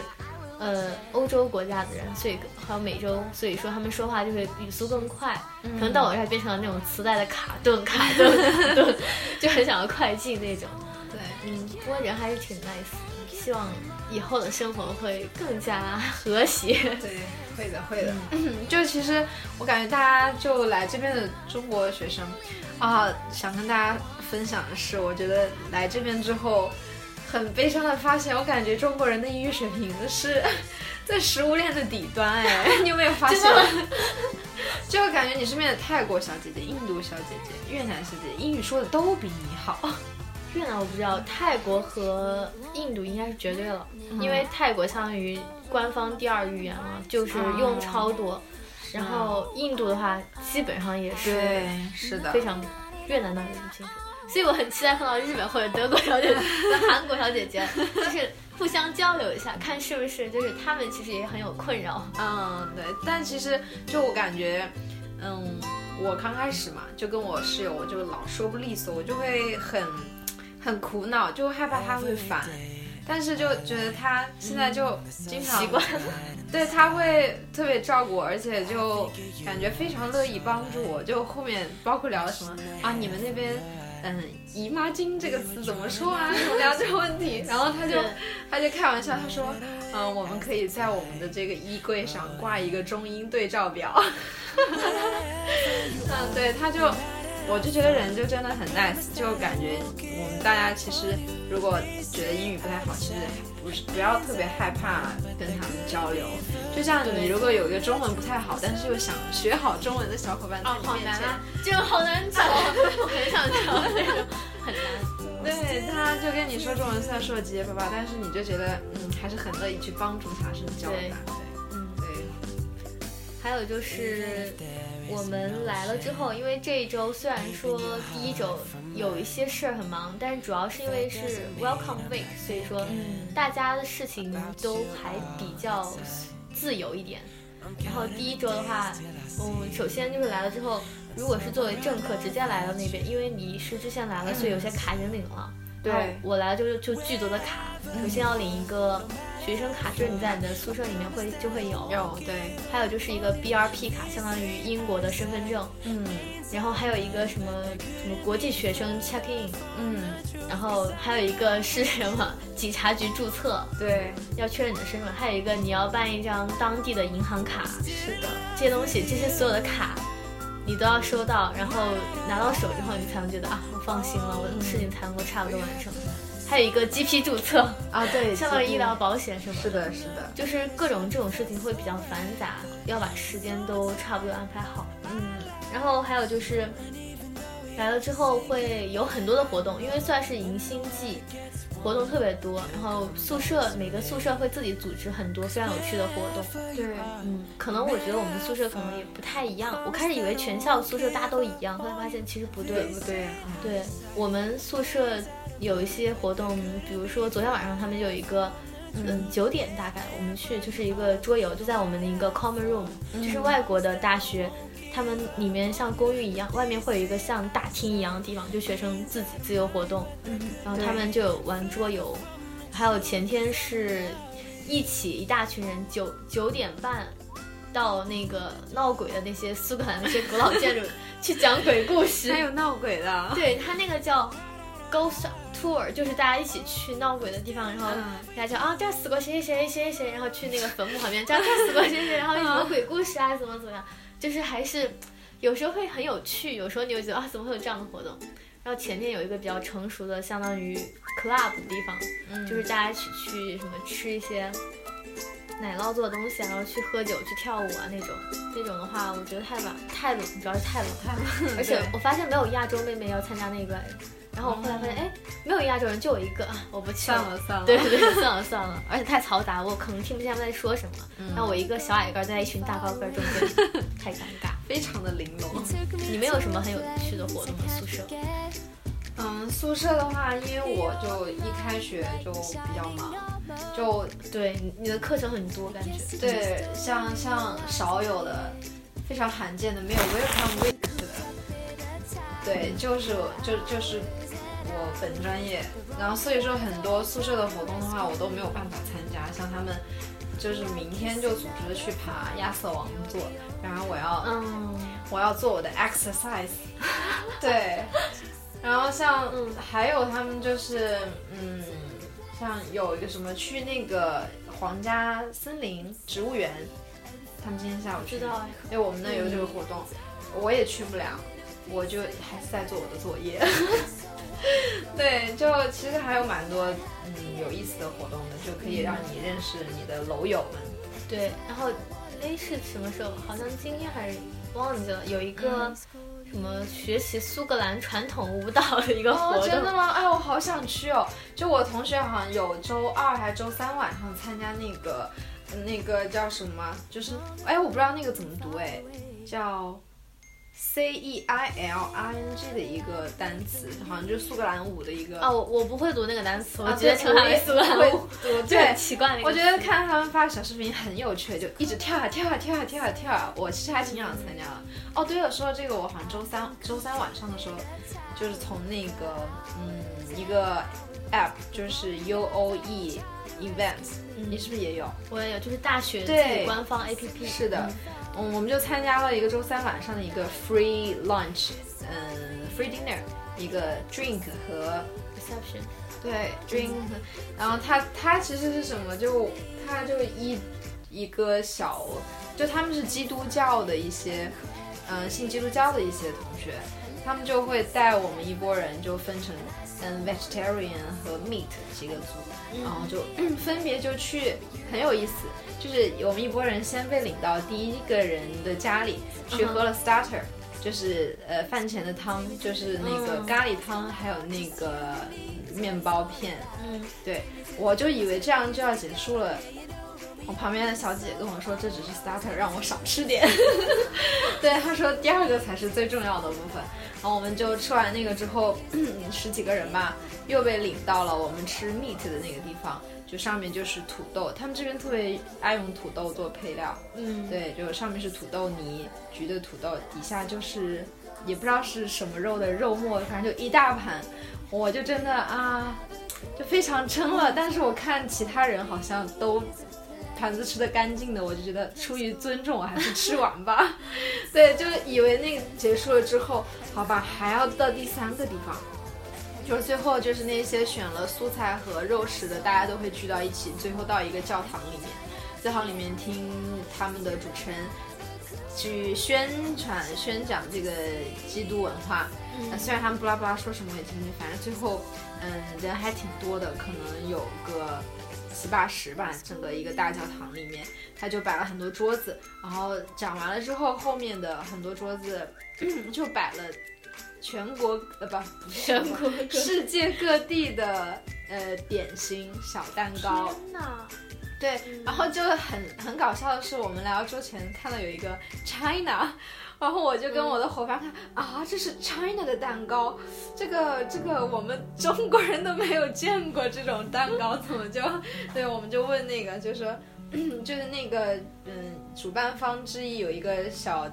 呃欧洲国家的人，所以还有美洲，所以说他们说话就会语速更快。可能到我这儿变成了那种磁带的卡顿卡顿 顿，就很想要快进那种。对，嗯，不过人还是挺 nice 的，希望以后的生活会更加和谐。对，会的，会的。就其实我感觉大家就来这边的中国学生啊，想跟大家分享的是，我觉得来这边之后，很悲伤的发现，我感觉中国人的英语水平是在食物链的底端。哎，你有没有发现？就感觉你身边的泰国小姐姐、印度小姐姐、越南小姐姐，英语说的都比你好。越南我不知道，泰国和印度应该是绝对了，因为泰国相当于官方第二语言了，就是用超多。然后印度的话，基本上也是对，是的非常越南那边不清楚，所以我很期待碰到日本或者德国小姐姐、和韩国小姐姐，就是互相交流一下，看是不是就是他们其实也很有困扰。嗯，对，但其实就我感觉，嗯，我刚开始嘛，就跟我室友，我就老说不利索，我就会很很苦恼，就害怕他会烦。但是就觉得他现在就经常习惯对他会特别照顾我，而且就感觉非常乐意帮助我。就后面包括聊什么啊，你们那边嗯姨妈巾这个词怎么说啊？聊这个问题，然后他就他就开玩笑，他说嗯我们可以在我们的这个衣柜上挂一个中英对照表。嗯，对，他就我就觉得人就真的很 nice，就感觉我们大家其实如果觉得英语不太好，其实不是不要特别害怕跟他们交流。就像你如果有一个中文不太好，但是又想学好中文的小伙伴在哦，你面前，好难啊！这个好难找，我很想找那种，很难。对，他就跟你说中文，虽然说的结结巴巴，但是你就觉得嗯，还是很乐意去帮助他，甚至教他。对，嗯，对，还有就是我们来了之后，因为这一周虽然说第一周有一些事儿很忙，但是主要是因为是 Welcome Week，所以说大家的事情都还比较自由一点。然后第一周的话，嗯，首先就是来了之后，如果是作为政客直接来到那边，因为你是之前来了，所以有些卡已经领了。对我来了就就巨多的卡，首先要领一个学生卡，就是你在你的宿舍里面会就会有。有对，还有就是一个 BRP 卡，相当于英国的身份证。嗯然后还有一个什么什么国际学生 check in，嗯，然后还有一个是什么 警察局注册，对，要确认你的身份，还有一个你要办一张当地的银行卡，是的，这些东西，这些所有的卡。你都要收到，然后拿到手之后，你才能觉得啊，我放心了，我的事情才能够差不多完成。还有一个 GP 注册，啊对，相当于医疗保险什么是的，是的，就是各种这种事情会比较繁杂，要把时间都差不多安排好。嗯然后还有就是来了之后会有很多的活动，因为算是迎新季，活动特别多。然后宿舍每个宿舍会自己组织很多非常有趣的活动。对，嗯，可能我觉得我们宿舍可能也不太一样。我开始以为全校宿舍大家都一样，后来发现其实不对。不对啊？对我们宿舍有一些活动，比如说昨天晚上他们有一个，嗯，九点大概我们去就是一个桌游，就在我们的一个 common room，就是外国的大学，他们里面像公寓一样，外面会有一个像大厅一样的地方，就学生自己自由活动，嗯，然后他们就有玩桌游，还有前天是一起一大群人九九点半。到那个闹鬼的那些苏格兰那些古老建筑 去讲鬼故事，还有闹鬼的，对他那个叫 Ghost Tour，就是大家一起去闹鬼的地方，然后嗯大家就啊这儿死过谁谁谁谁谁，然后去那个坟墓旁边，这儿死过谁谁，然后什么鬼故事啊，怎么怎么样，就是还是有时候会很有趣，有时候你会觉得啊怎么会有这样的活动。然后前面有一个比较成熟的，相当于 club 的地方，嗯就是大家一起去什么吃一些奶酪做的东西啊，然后去喝酒、去跳舞啊那种。那种的话，我觉得太晚太冷，主要是太冷。太冷，而且我发现没有亚洲妹妹要参加那个，然后我后来发现，哎，没有亚洲人，就我一个，啊我不去算了算了，对对 对，算了算了，而且太嘈杂，我可能听不见他们在说什么。嗯然后我一个小矮个儿在一群大高个儿中间，太尴尬。非常的玲珑。你们有什么很有趣的活动吗？宿舍？嗯，宿舍的话，因为我就一开学就比较忙，就对，你你的课程很多，感觉。对像像少有的非常罕见的没有 welcome week 的，对，就是就就是我本专业，然后所以说很多宿舍的活动的话，我都没有办法参加，像他们。就是明天就组织去爬亚瑟王座，然后我要嗯，我要做我的 exercise，对，然后像嗯还有他们就是嗯，像有一个什么去那个皇家森林植物园，他们今天下午去知道哎。因为我们那有这个活动，我也去不了，我就还是在做我的作业。对，就其实还有蛮多嗯有意思的活动的，就可以让你认识你的楼友们。对，然后哎是什么时候？好像今天还是忘记了，有一个什么学习苏格兰传统舞蹈的一个活哦，动。真的吗？哎，我好想去哦！就我同学好像有周二还是周三晚上参加那个，那个叫什么？就是哎，我不知道那个怎么读，哎，叫 C E I L I N G 的一个单词，好像就是苏格兰舞的一个。啊，我我不会读那个单词，我啊直接称它为苏格兰舞，我就很对奇怪那个。我觉得看他们发的小视频很有趣，就一直跳啊跳啊跳啊跳啊跳啊。我其实还挺想参加的。哦，对了，说到这个，我好像周三周三晚上的时候，就是从那个嗯一个 app，就是 U O E Events，、你是不是也有？我也有，就是大学自对己官方 APP。是的，嗯，我们就参加了一个周三晚上的一个 free lunch，嗯，free dinner，一个 drink 和 reception。对 drink，然后它它其实是什么？就它就一一个小，就他们是基督教的一些，嗯，信基督教的一些同学，他们就会带我们一拨人就分成嗯 vegetarian 和 meat 几个组，然后就、分别就去，很有意思。就是我们一拨人先被领到第一个人的家里去喝了 starter，、就是呃饭前的汤，就是那个嗯咖喱汤，还有那个面包片。嗯，对，我就以为这样就要结束了。我旁边的小姐姐跟我说，这只是 starter，让我少吃点。对，她说第二个才是最重要的部分。我们就吃完那个之后，十几个人吧，又被领到了我们吃 meat 的那个地方，就上面就是土豆，他们这边特别爱用土豆做配料。嗯，对，就上面是土豆泥，焗的土豆，底下就是也不知道是什么肉的肉末，反正就一大盘，我就真的啊，就非常撑了。但是我看其他人好像都盘子吃的干净的，我就觉得出于尊重，我还是吃完吧。对，就以为那个结束了之后，好吧，还要到第三个地方。就是最后就是那些选了素菜和肉食的，大家都会聚到一起，最后到一个教堂里面，教堂里面听他们的主持人去宣传、宣讲这个基督文化。嗯虽然他们巴拉巴拉说什么我也听不清，反正最后，嗯，人还挺多的，可能有个七八十吧，整个一个大教堂里面，他就摆了很多桌子，然后讲完了之后，后面的很多桌子就摆了全国呃不不是全国世界各地的呃点心小蛋糕，天。哪，对，然后就很很搞笑的是，我们来到桌前看到有一个 China，然后我就跟我的伙伴看、啊，这是 China 的蛋糕，这个这个我们中国人都没有见过这种蛋糕，怎么就 对，我们就问那个，就说 就是那个嗯，主办方之一有一个小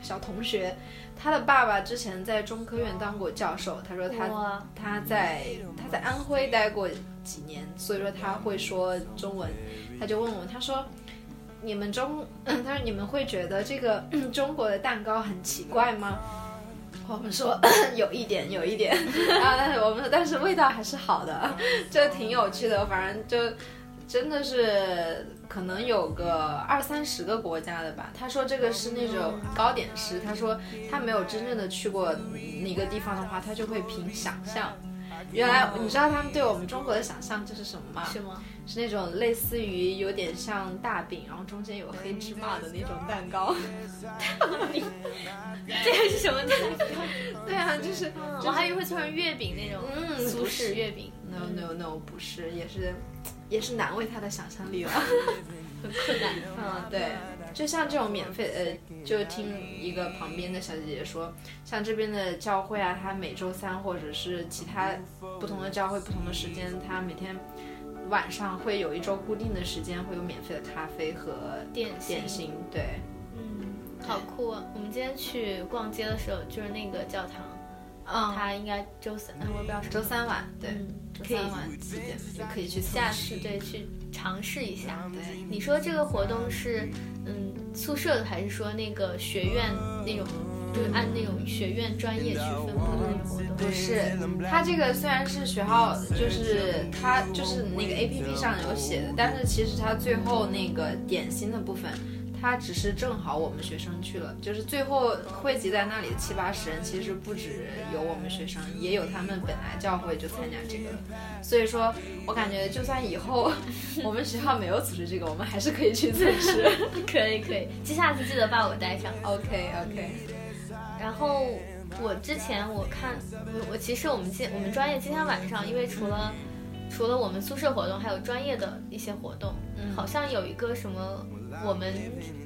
小同学。他的爸爸之前在中科院当过教授，他说他他在他在安徽待过几年，所以说他会说中文。他就问我，他说：“你们中，他说你们会觉得这个中国的蛋糕很奇怪吗？”我们说 有一点，有一点。然 后但是我们说，但是味道还是好的，就挺有趣的。反正就真的是可能有个二三十个国家的吧。他说这个是那种糕点师，他说他没有真正的去过那个地方的话，他就会凭想象。原来你知道他们对我们中国的想象就是什么吗？是吗？是那种类似于有点像大饼，然后中间有黑芝麻的那种蛋糕。这个是什么蛋糕？对啊，就是我还以为会做成月饼那种，嗯苏式月饼，no no no 不是，也是也是难为他的想象力了。很困难。嗯，对，就像这种免费，呃，就听一个旁边的小姐姐说，像这边的教会啊，它每周三或者是其他不同的教会不同的时间，它每天晚上会有一周固定的时间会有免费的咖啡和点心。点心，对，嗯，好酷啊！我们今天去逛街的时候，就是那个教堂，嗯，它应该周三，我不知道什么周三晚，对，嗯周可以三晚几点就可以去下次对去尝试一下。对，你说这个活动是嗯宿舍的，还是说那个学院那种，就是按那种学院专业去分布的那种活动？不是，它这个虽然是学校，就是它就是那个 A P P 上有写的，但是其实它最后那个点心的部分，它只是正好我们学生去了，就是最后汇集在那里的七八十人，其实不止有我们学生，也有他们本来教会就参加这个了。所以说我感觉，就算以后我们学校没有组织这个，我们还是可以去测试。可以可以，下次记得把我带上。OK OK，然后我之前我看我我其实我们今我们专业今天晚上，因为除了除了我们宿舍活动，还有专业的一些活动。嗯好像有一个什么我们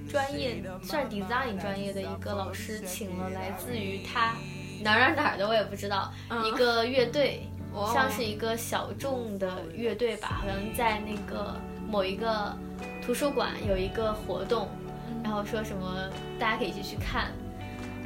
专业算 design 专业的一个老师，请了来自于他。哪儿哪儿哪儿的我也不知道，嗯。一个乐队，哇像是一个小众的乐队吧，好像在那个某一个图书馆有一个活动，然后说什么大家可以一起去看。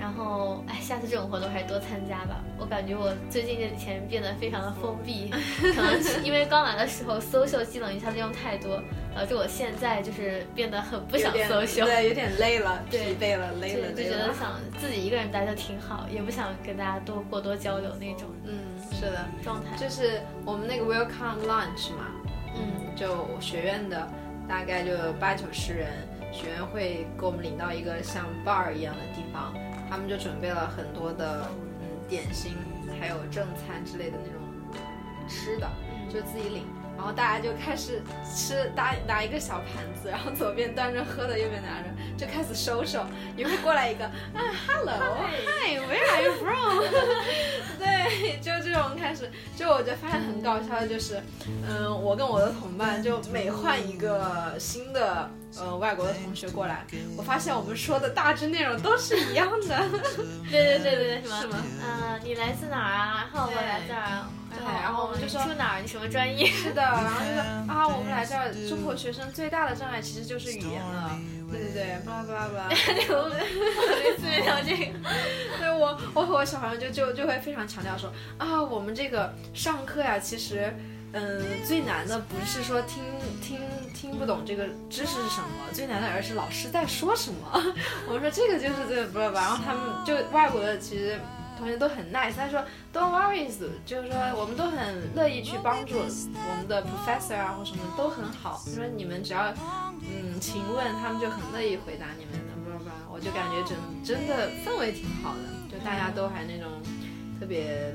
然后，哎，下次这种活动还是多参加吧。我感觉我最近这几天变得非常的封闭，可能是因为刚来的时候 social 技能一下子用太多，导致我现在就是变得很不想有点 social。对，有点累了，对疲惫了，累了，就。觉得想自己一个人待着挺好，也不想跟大家多过多交流那种嗯，是的，状态。就是我们那个 welcome lunch 嘛，嗯，就学院的大概就八九十人，学院会给我们领到一个像 bar 一样的地方，他们就准备了很多的嗯点心，还有正餐之类的那种吃的，就自己领。然后大家就开始吃，拿拿一个小盘子，然后左边端着喝的，右边拿着，就开始收手。一会过来一个，啊，hello，hi，where are you from？对，就这种开始，就我就发现很搞笑的就是，嗯，我跟我的同伴就每换一个新的呃外国的同学过来，我发现我们说的大致内容都是一样的。对对对对对，什么？嗯、你来自哪儿啊？然后我对来这儿啊。对然后我们就说你住哪儿？你什么专业？是的，然后就说啊，我们来这儿，中国学生最大的障碍其实就是语言了。对对对，巴拉巴拉巴拉。我每次聊这个，对我，我和我小朋友就就就会非常强调说啊，我们这个上课呀，其实，嗯，最难的不是说听听听不懂这个知识是什么，最难的而是老师在说什么。我说这个就是这个不不，然后他们就外国的其实。同学都很 nice，他说 Don't worry，就是说我们都很乐意去帮助我们的 professor 啊或什么都很好。他说你们只要嗯请问，他们就很乐意回答你们的，我就感觉真真的氛围挺好的，就大家都还那种特别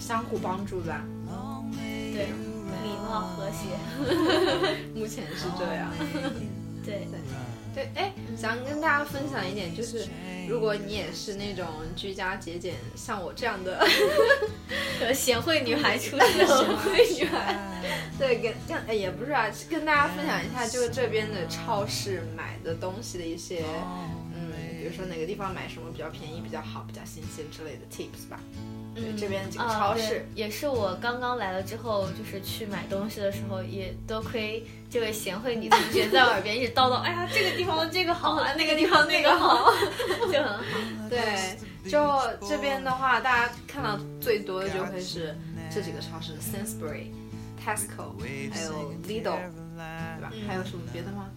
相互帮助吧。对，礼貌和谐。目前是这样。对，对，哎，想跟大家分享一点，就是如果你也是那种居家节俭，像我这样的和 贤惠女孩出贤现。惠女孩，对，跟跟哎也不是啊，跟大家分享一下，就是这边的超市买的东西的一些，嗯，比如说哪个地方买什么比较便宜、比较好、比较新鲜之类的 tips 吧。对，这边几个超市，也是我刚刚来了之后，就是去买东西的时候，也多亏这位贤惠女同学在我耳边一直叨叨，哎呀，这个地方这个好啊，那个地方那个好，就很好。对，就这边的话，大家看到最多的就会是这几个超市：Sainsbury、Tesco，还有 Lidl，对吧？还有什么别的吗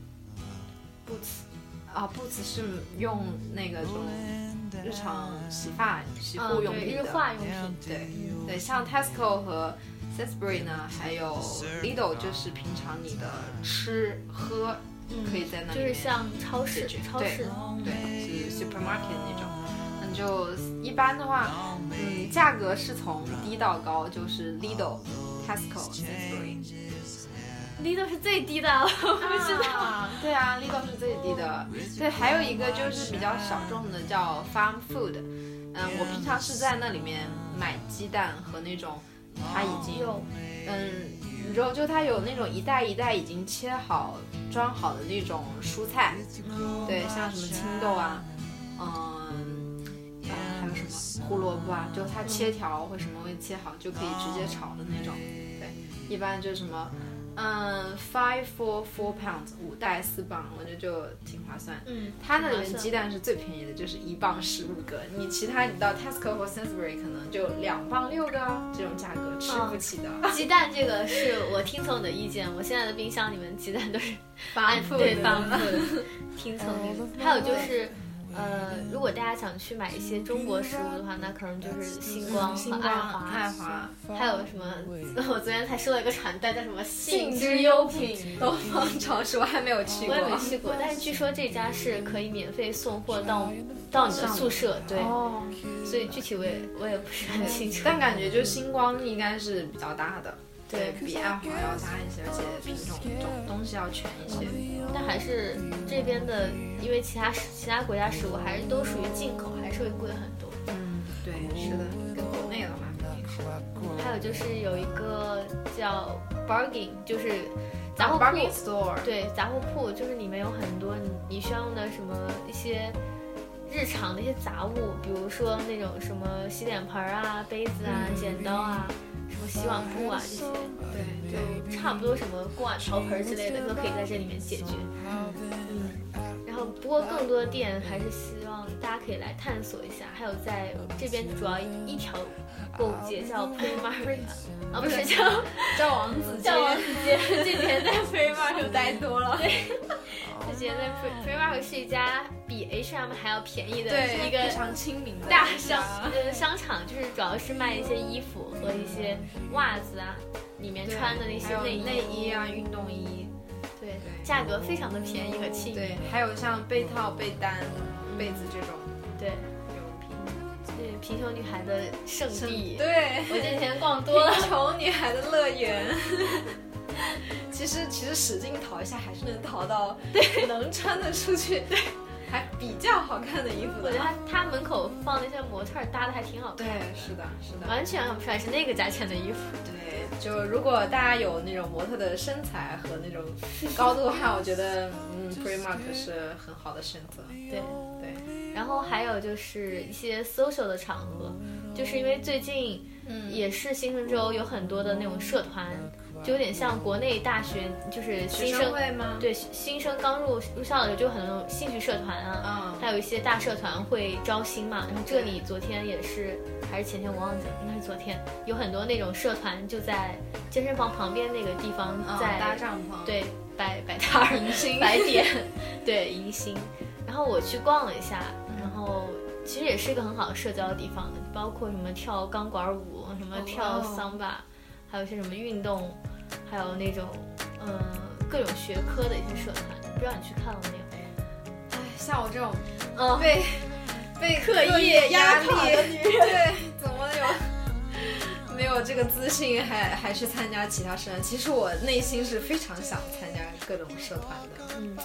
？Boots 啊，Boots 是用那个这种日常洗发、洗护用品的。日化用品。对对，像 Tesco 和 Sainsbury 呢，还有 Lidl，就是平常你的吃喝可以在那里面就是像超市超市，对，是 supermarket 那种。那就一般的话，嗯，价格是从低到高，就是 Lidl、Tesco、Sainsbury。Lidl 是最低的，我不知道。啊，对啊，Lido 是最低的。对，还有一个就是比较小众的叫 Farm Food。嗯，我平常是在那里面买鸡蛋和那种它已经有嗯，肉就它有那种一袋一袋已经切好装好的那种蔬菜，对，像什么青豆啊，嗯，啊还有什么胡萝卜啊，就它切条或什么会切好就可以直接炒的那种，对，一般就是什么。嗯，five for four pounds，五袋四磅，我觉得就挺划算。嗯，它那里面鸡蛋是最便宜的，就是一磅十五个。你其他你到 Tesco 或 Sainsbury 可能就两磅六个啊，这种价格吃不起的。鸡蛋这个是我听从你的意见，我现在的冰箱里面鸡蛋都是按对放放的，听从你。还有就是。呃，如果大家想去买一些中国食物的话，那可能就是星光和爱华。爱华，还有什么？我昨天才收到一个传单，叫什么“信信之优品”。品东方超市我还没有去过，我也没去过，但是据说这家是可以免费送货到到你的宿舍，对，哦，所以具体我也我也不是很清楚。但感觉就星光应该是比较大的，对比爱华要大一些，而且品种种东西要全一些。但还是这边的，因为其他其他国家食物还是都属于进口，还是会贵很多。嗯，对，是的，跟国内的话肯定是。还有就是有一个叫 bargain，就是杂货铺。store，对，杂货铺就是里面有很多你你需要用的什么一些日常的一些杂物，比如说那种什么洗脸盆啊、杯子啊、剪刀啊、什洗碗布啊这些，对对，就差不多什么锅碗瓢盆之类的都可以在这里面解决。嗯，然后不过更多的店还是希望大家可以来探索一下，还有在这边主要一条购物街叫 Primark，啊不是。叫叫王子街。叫王子街，这几天在 Primark 又待多了，对，这几天在 Pri- Primark 是一家比 H&M 还要便宜的对，一个非常亲民的大商呃商场，就是主要是卖一些衣服和一些袜子啊，里面穿的那些内内衣啊、运动衣，对对价格非常的便宜和亲民。对，还有像被套、被单、被子这种。对贫穷女孩的圣地。对，我这几天逛多了，贫穷女孩的乐园。其实其实使劲淘一下，还是能淘到能穿得出去，对，还比较好看的衣服的我觉得。他他门口放那些模特搭的还挺好看，对，是的，是的。完全看不出来是那个价钱的衣服。对，就如果大家有那种模特的身材和那种高度的话，我觉得嗯，Primark 是很好的选择。对，对，然后还有就是一些 social 的场合，就是因为最近嗯也是新生周有很多的那种社团，就有点像国内大学就是新生生会吗？对新生刚入入校的时候就很多兴趣社团啊，嗯还有一些大社团会招新嘛。然后这里昨天也是还是前天我忘记了，应该是昨天，有很多那种社团就在健身房旁边那个地方嗯在、搭帐篷，，对摆摆摊儿迎新摆点，对迎新。然后我去逛了一下，然后其实也是一个很好的社交的地方，包括什么跳钢管舞，什么跳哦桑巴，还有一些什么运动，还有那种嗯、呃各种学科的一些社团，不知道你去看了没有？哎，像我这种嗯，被被课业业压力的女人 对，怎么有没有这个自信还还去参加其他社团？其实我内心是非常想参加各种社团的，嗯，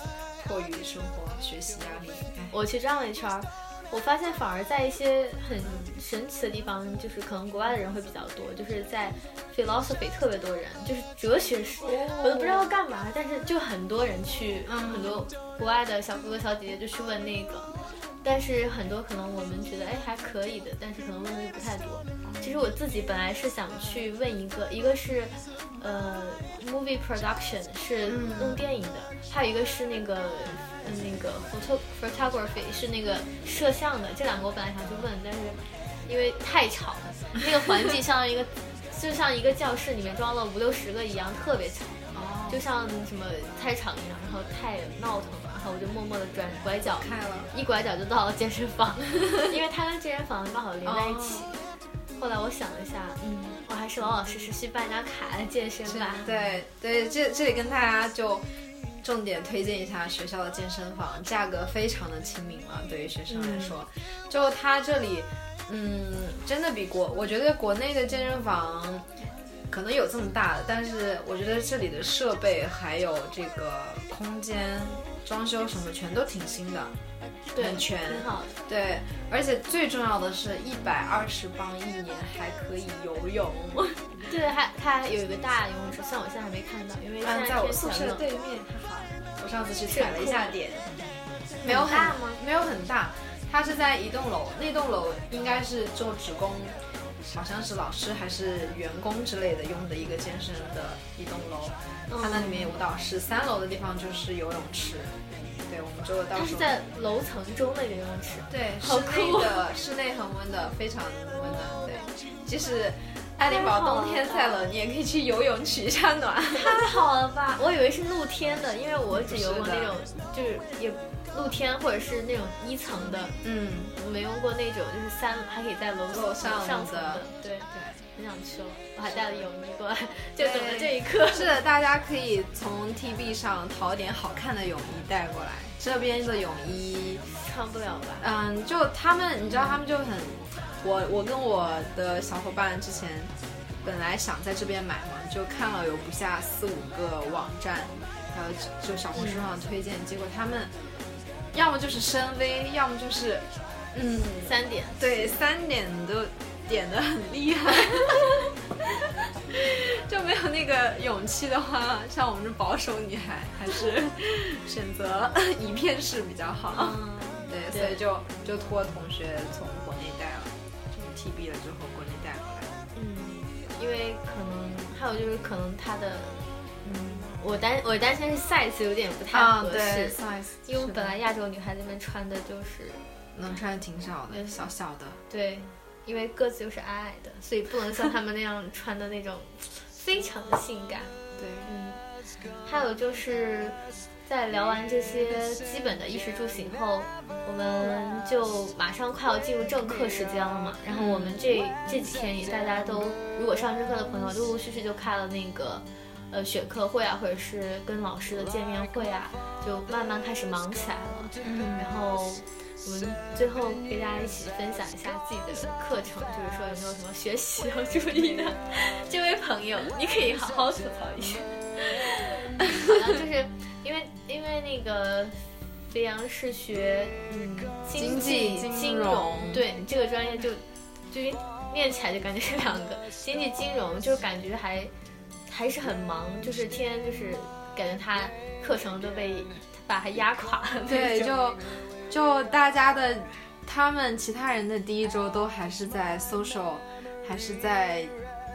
迫于生活学习压力。哎我去转了一圈儿，我发现反而在一些很神奇的地方，就是可能国外的人会比较多，就是在 philosophy 特别多人，就是哲学史，我都不知道干嘛，但是就很多人去，嗯很多国外的小哥哥小姐姐就去问那个。但是很多可能我们觉得哎还可以的，但是可能问的就不太多。其实我自己本来是想去问一个，一个是呃 movie production 是嗯弄电影的，还有一个是那个呃那个 photo photography 是那个摄像的。这两个我本来想去问，但是因为太吵了，那个环境像一个就像一个教室里面装了五六十个一样，特别吵，哦，就像什么菜场一样，然后太闹腾了。我就默默的转拐角，开了，一拐角就到了健身房，因为它跟健身房刚好连在一起。后来我想了一下，嗯，我还是老老实实去办张卡来健身吧。对对，这这里跟大家就重点推荐一下学校的健身房，价格非常的亲民了，对于学生来说，就它这里，嗯，真的比国，我觉得国内的健身房可能有这么大的，但是我觉得这里的设备还有这个空间。装修什么全都挺新的，对，很全挺好的。对，而且最重要的是一百二十磅一年还可以游泳，对，还它还有一个大游泳池，虽然我现在还没看到，因为现嗯，在我宿舍。对面，哈哈。我上次去踩了一下点，没有很很大吗？没有很大，它是在一栋楼，那栋楼应该是就只供好像是老师还是员工之类的用的一个健身的一栋楼。它那里面有舞蹈室，三楼的地方就是游泳池。对，我们就到时候它是在楼层中的一个游泳池。对好室内酷的室内恒温的，非常温暖。对，即使爱丁堡冬天再冷，你也可以去游泳取一下暖。太好了吧！我以为是露天的，因为我只游过那种，就是也露天或者是那种一层的，嗯，我没用过那种就是三还可以在楼楼上的上层的。对，对。很想去了，我还带了泳衣过来，就等着这一刻。是的，大家可以从 TB 上淘点好看的泳衣带过来。这边的泳衣，穿不了吧？嗯，就他们，你知道他们就很，我我跟我的小伙伴之前本来想在这边买嘛，就看了有不下四五个网站，还有就小红书上推荐，结果他们要么就是深 V，要么就是，嗯，三点，对，三点都点的很厉害。就没有那个勇气的话，像我们这保守女孩，还是选择一片式比较好。嗯，对，对所以就就托同学从国内带了，就是 T B 了之后国内带回来。嗯，因为可能还有就是可能他的，嗯，我担我担心是 size 有点不太合适，，size，因为本来亚洲女孩子们穿的就是能穿的挺少的，对小小的。对，因为个子又是矮矮的，所以不能像他们那样穿的那种非常的性感。对，嗯，还有就是在聊完这些基本的衣食住行后，我们就马上快要进入正课时间了嘛。然后我们这这几天也大家都，如果上正课的朋友，陆陆续续就开了那个。呃，选课会啊，或者是跟老师的见面会啊，就慢慢开始忙起来了。嗯然后我们最后给大家一起分享一下自己的课程，就是说有没有什么学习要注意的。这位朋友，你可以好好吐槽一下。好 像就是因为因为那个飞扬是学嗯经济金金融对这个专业就就是念起来就感觉是两个经济金融，就感觉还还是很忙，就是天天就是感觉他课程都被把他压垮了对，就就大家的，他们其他人的第一周都还是在 social，还是在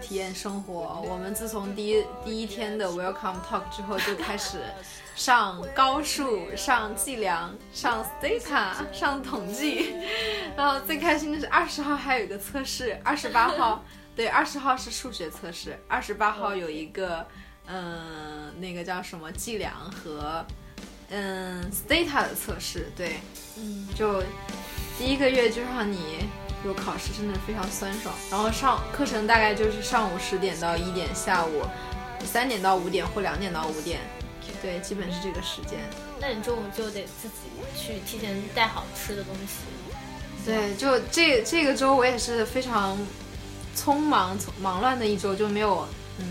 体验生活。我们自从第一第一天的 welcome talk 之后，就开始上高数、上计量、上 Stata、上统计。然后最开心的是二十号还有一个测试，二十八号对，二十号是数学测试，二十八号有一个嗯、那个叫什么计量和。嗯，Stata 的测试，对，嗯就第一个月就让你有考试，真的非常酸爽。然后上课程大概就是上午十点到一点，下午三点到五点或两点到五点，对，基本是这个时间。那你中午就得自己去提前带好吃的东西。对，就这这个周我也是非常匆忙、忙乱的一周，就没有嗯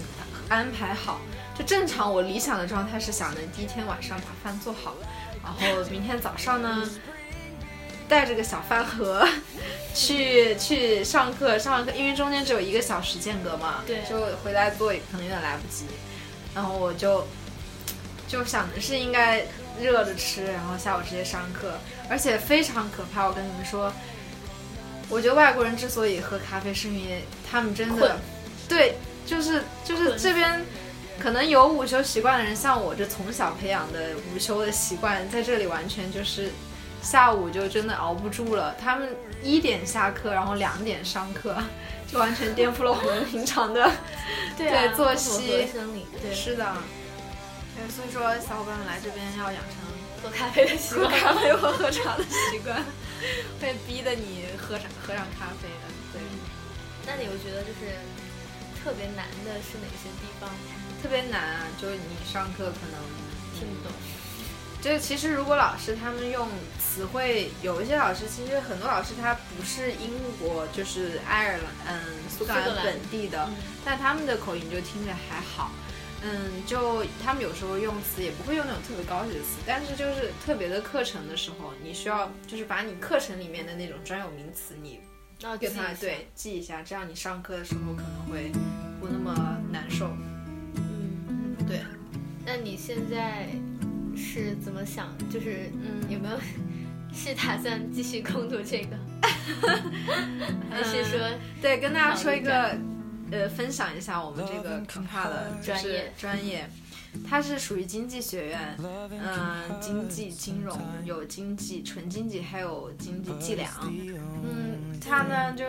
安排好。就正常我理想的状态是想着第一天晚上把饭做好，然后明天早上呢带着个小饭盒去去上课，上完课因为中间只有一个小时间隔嘛，对就回来做可能有点来不及，然后我就就想着是应该热着吃，然后下午直接上课，而且非常可怕。我跟你们说，我觉得外国人之所以喝咖啡，是因为他们真的对，就是就是这边可能有午休习惯的人，像我这从小培养的午休的习惯，在这里完全就是下午就真的熬不住了。他们一点下课，然后两点上课，就完全颠覆了我们平常的对作息，对，是的。对，所以说小伙伴们来这边要养成喝咖啡的习惯喝惯。咖啡或喝茶的习惯，会逼得你喝上喝上咖啡的。对，那你有觉得就是特别难的是哪些地方？特别难啊，就是你上课可能听不懂。就其实如果老师他们用词汇，有一些老师其实很多老师他不是英国，就是爱尔兰，嗯，苏格兰苏格兰本地的，嗯但他们的口音就听着还好。嗯，就他们有时候用词也不会用那种特别高级的词，但是就是特别的课程的时候，你需要就是把你课程里面的那种专有名词，你给它记，对记一下，这样你上课的时候可能会不那么难受。嗯，对，那你现在是怎么想？就是嗯有没有是打算继续攻读这个，还是说对，跟大家说一个，呃，分享一下我们这个可怕的就是专业。专业，它是属于经济学院，嗯、经济金融有经济纯经济，还有经济计量，嗯，它呢就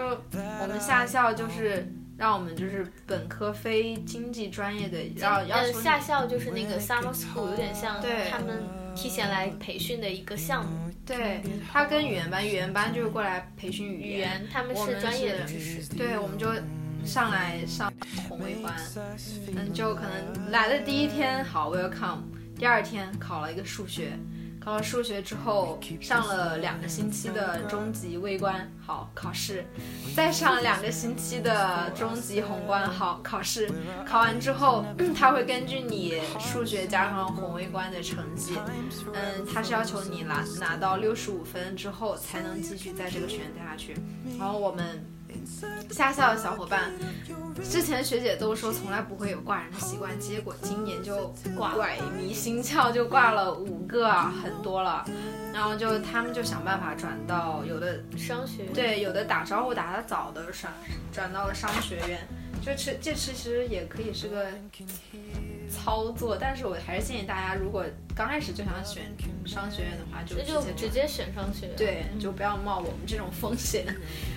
我们下校就是让我们就是本科非经济专业的要要下校就是那个 summer school，有点像他们提前来培训的一个项目。对，他跟语言班，语言班就是过来培训语语言他们是专业的知识。对，我们就上来上宏微观，嗯，就可能来的第一天好 welcome，第二天考了一个数学，考了数学之后上了两个星期的中级微观，好考试，再上两个星期的中级宏观，好考试，考完之后 他会根据你数学加上宏微观的成绩，嗯，他是要求你拿拿到六十五分之后才能继续在这个学院待下去，然后我们。下校的小伙伴，之前学姐都说从来不会有挂人的习惯，结果今年就挂拐迷心窍，就挂了五个啊，很多了。然后就他们就想办法转到有的商学院对，有的打招呼打得早的转转到了商学院，就其这其实也可以是个操作，但是我还是建议大家，如果刚开始就想选商学院的话，就就直接直接选商学院。对，就不要冒我们这种风险。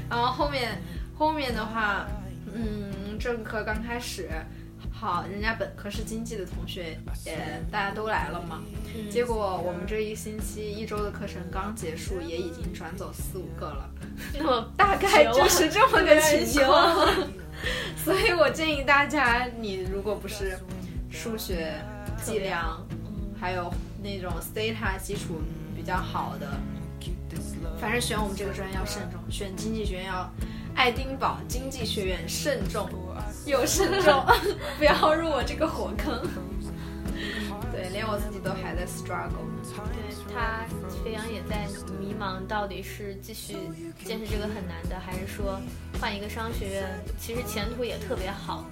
然后后面后面的话，嗯，正课刚开始，好，人家本科是经济的同学也大家都来了嘛，嗯结果我们这一星期一周的课程刚结束，也已经转走四五个了。那么 大概就是这么个情绝况。所以我建议大家，你如果不是数学、计量，还有那种 Stata 基础比较好的，反正选我们这个专业要慎重，选经济学院要爱丁堡经济学院慎重有慎重，不要入我这个火坑。对，连我自己都还在 struggle。对他，飞扬也在迷茫，到底是继续坚持这个很难的，还是说换一个商学院？其实前途也特别好，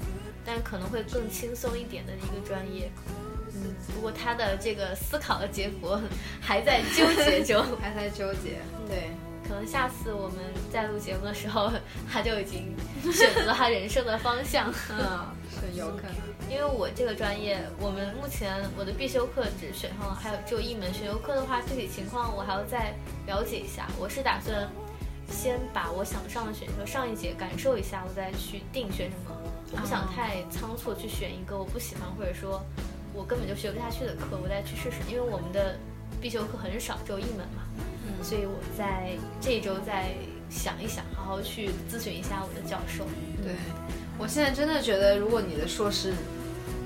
但可能会更轻松一点的一个专业。嗯，不过他的这个思考的结果还在纠结中，还在纠结，对，可能下次我们在录节目的时候，他就已经选择了他人生的方向。嗯，是有可能。因为我这个专业，我们目前我的必修课只选上了，还有只有一门选修课的话，具体情况我还要再了解一下。我是打算先把我想上的选修上一节感受一下，我再去定选什么。我不想太仓促去选一个我不喜欢或者说我根本就学不下去的课，我再去试试。因为我们的必修课很少，只有一门嘛，嗯所以我在这一周再想一想，好好去咨询一下我的教授。对，我现在真的觉得，如果你的硕士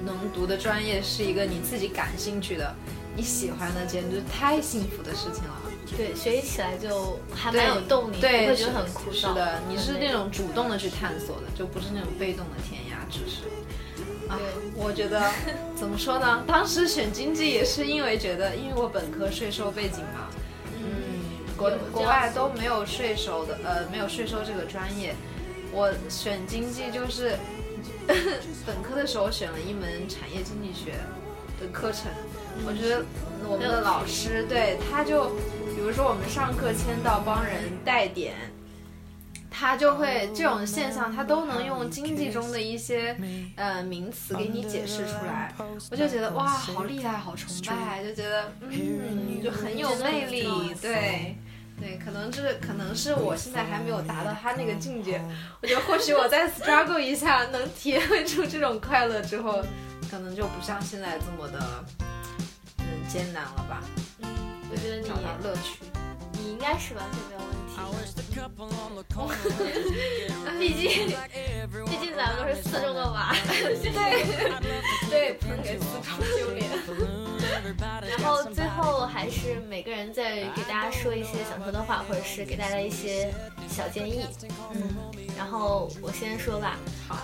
能读的专业是一个你自己感兴趣的、你喜欢的，简直太幸福的事情了。对，学习起来就还对蛮有动力，对，不会觉得很枯燥。是的，你是那种主动的去探索的，就不是那种被动的填鸭知识。啊，我觉得 怎么说呢？当时选经济也是因为觉得，因为我本科税收背景嘛，嗯，国国外都没有税收的，呃，没有税收这个专业。我选经济就是 本科的时候选了一门产业经济学的课程，我觉得我们的老师对他就，比如说我们上课签到帮人带点。他就会这种现象，他都能用经济中的一些呃名词给你解释出来，我就觉得哇，好厉害，好崇拜，就觉得嗯，就很有魅力，对。对，可能这可能是我现在还没有达到他那个境界，我觉得或许我再 struggle 一下，能体会出这种快乐之后，可能就不像现在这么的嗯艰难了吧，我觉得你找到乐趣。你应该是完全没有问题。毕竟，毕竟咱们都是四中的娃，对，不能给四中丢脸。然后最后还是每个人再给大家说一些想说的话，或者是给大家一些小建议。嗯，然后我先说吧，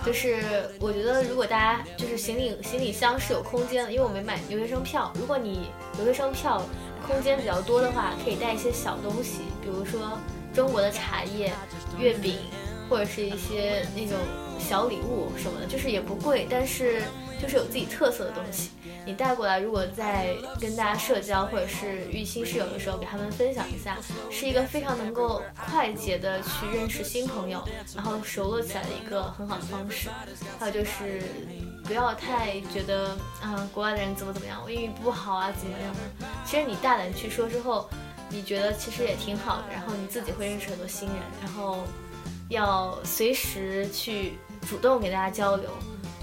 就是我觉得如果大家就是行李行李箱是有空间的，因为我没买留学生票，如果你留学生票空间比较多的话，可以带一些小东西，比如说中国的茶叶、月饼，或者是一些那种小礼物什么的，就是也不贵，但是就是有自己特色的东西。你带过来，如果在跟大家社交或者是遇新室友的时候，给他们分享一下，是一个非常能够快捷的去认识新朋友，然后熟络起来的一个很好的方式。还有就是不要太觉得啊、国外的人怎么怎么样，我英语不好啊，怎么样的。其实你大胆去说之后，你觉得其实也挺好的，然后你自己会认识很多新人，然后要随时去主动给大家交流。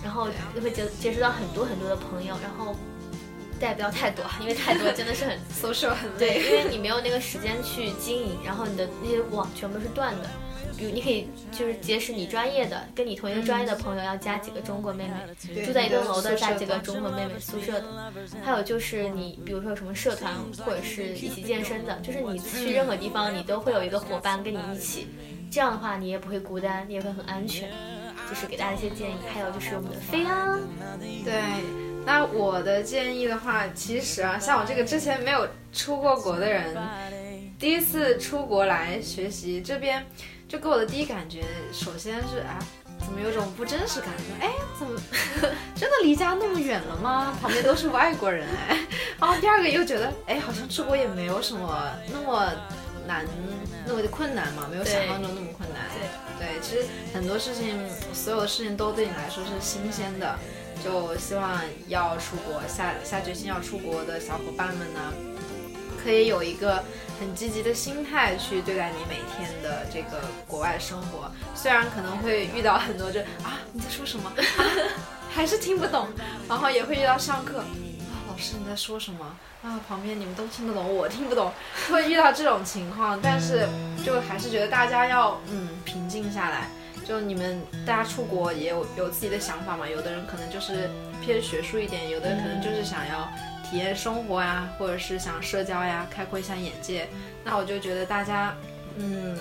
然后就会接接触到很多很多的朋友，然后但不要太多，因为太多真的是很 social 很对，累。因为你没有那个时间去经营，然后你的那些网全部都是断的。比如你可以就是结识你专业的，跟你同一个专业的朋友，要加几个中国妹妹，对住在一栋楼的加几个中国妹妹宿舍的。还有就是你比如说有什么社团或者是一起健身的，就是你去任何地方你都会有一个伙伴跟你一起，这样的话你也不会孤单，你也会很安全。就是给大家一些建议，还有就是我们的飞啊，对，那我的建议的话，其实啊，像我这个之前没有出过国的人，第一次出国来学习，这边就给我的第一感觉，首先是啊，怎么有种不真实感？哎，怎么 真的离家那么远了吗？旁边都是外国人哎。然后第二个又觉得，哎，好像出国也没有什么那么难，那么的困难嘛，没有想象中那么困难。对对，其实很多事情，所有的事情都对你来说是新鲜的。就希望要出国下下决心要出国的小伙伴们呢，可以有一个很积极的心态去对待你每天的这个国外生活。虽然可能会遇到很多这啊你在说什么啊，还是听不懂，然后也会遇到上课啊老师你在说什么啊旁边你们都听得懂我听不懂，会遇到这种情况，但是就还是觉得大家要嗯平静下来。就你们大家出国也有有自己的想法嘛？有的人可能就是偏学术一点，有的人可能就是想要体验生活呀，或者是想社交呀，开阔一下眼界。那我就觉得大家，嗯，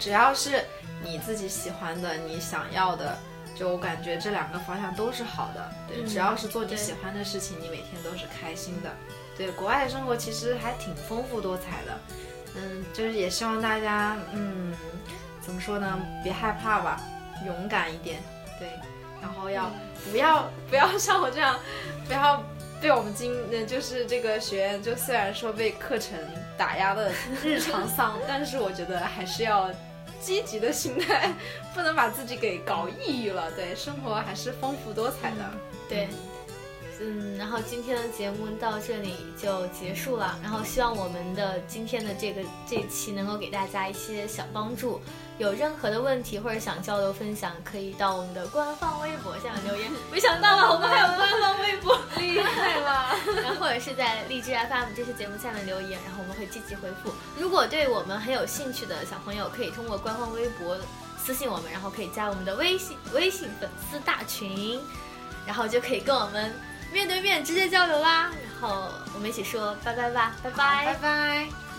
只要是你自己喜欢的，你想要的，就我感觉这两个方向都是好的。对，只要是做你喜欢的事情，你每天都是开心的。对，国外的生活其实还挺丰富多彩的。嗯，就是也希望大家，嗯。怎么说呢？别害怕吧，勇敢一点，对，然后要不要不要像我这样，不要被我们今呃就是这个学院，就虽然说被课程打压的日常丧，但是我觉得还是要积极的心态，不能把自己给搞抑郁了。对，生活还是丰富多彩的。对。嗯，然后今天的节目到这里就结束了。然后希望我们的今天的这个这一期能够给大家一些小帮助。有任何的问题或者想交流分享，可以到我们的官方微博下面留言。没想到啊，我们还有官方微博，厉害了！然后或者是在荔枝 FM 这期节目下面留言，然后我们会积极回复。如果对我们很有兴趣的小朋友，可以通过官方微博私信我们，然后可以加我们的微信微信粉丝大群，然后就可以跟我们。面对面直接交流啦，然后我们一起说拜拜吧，拜拜，拜拜。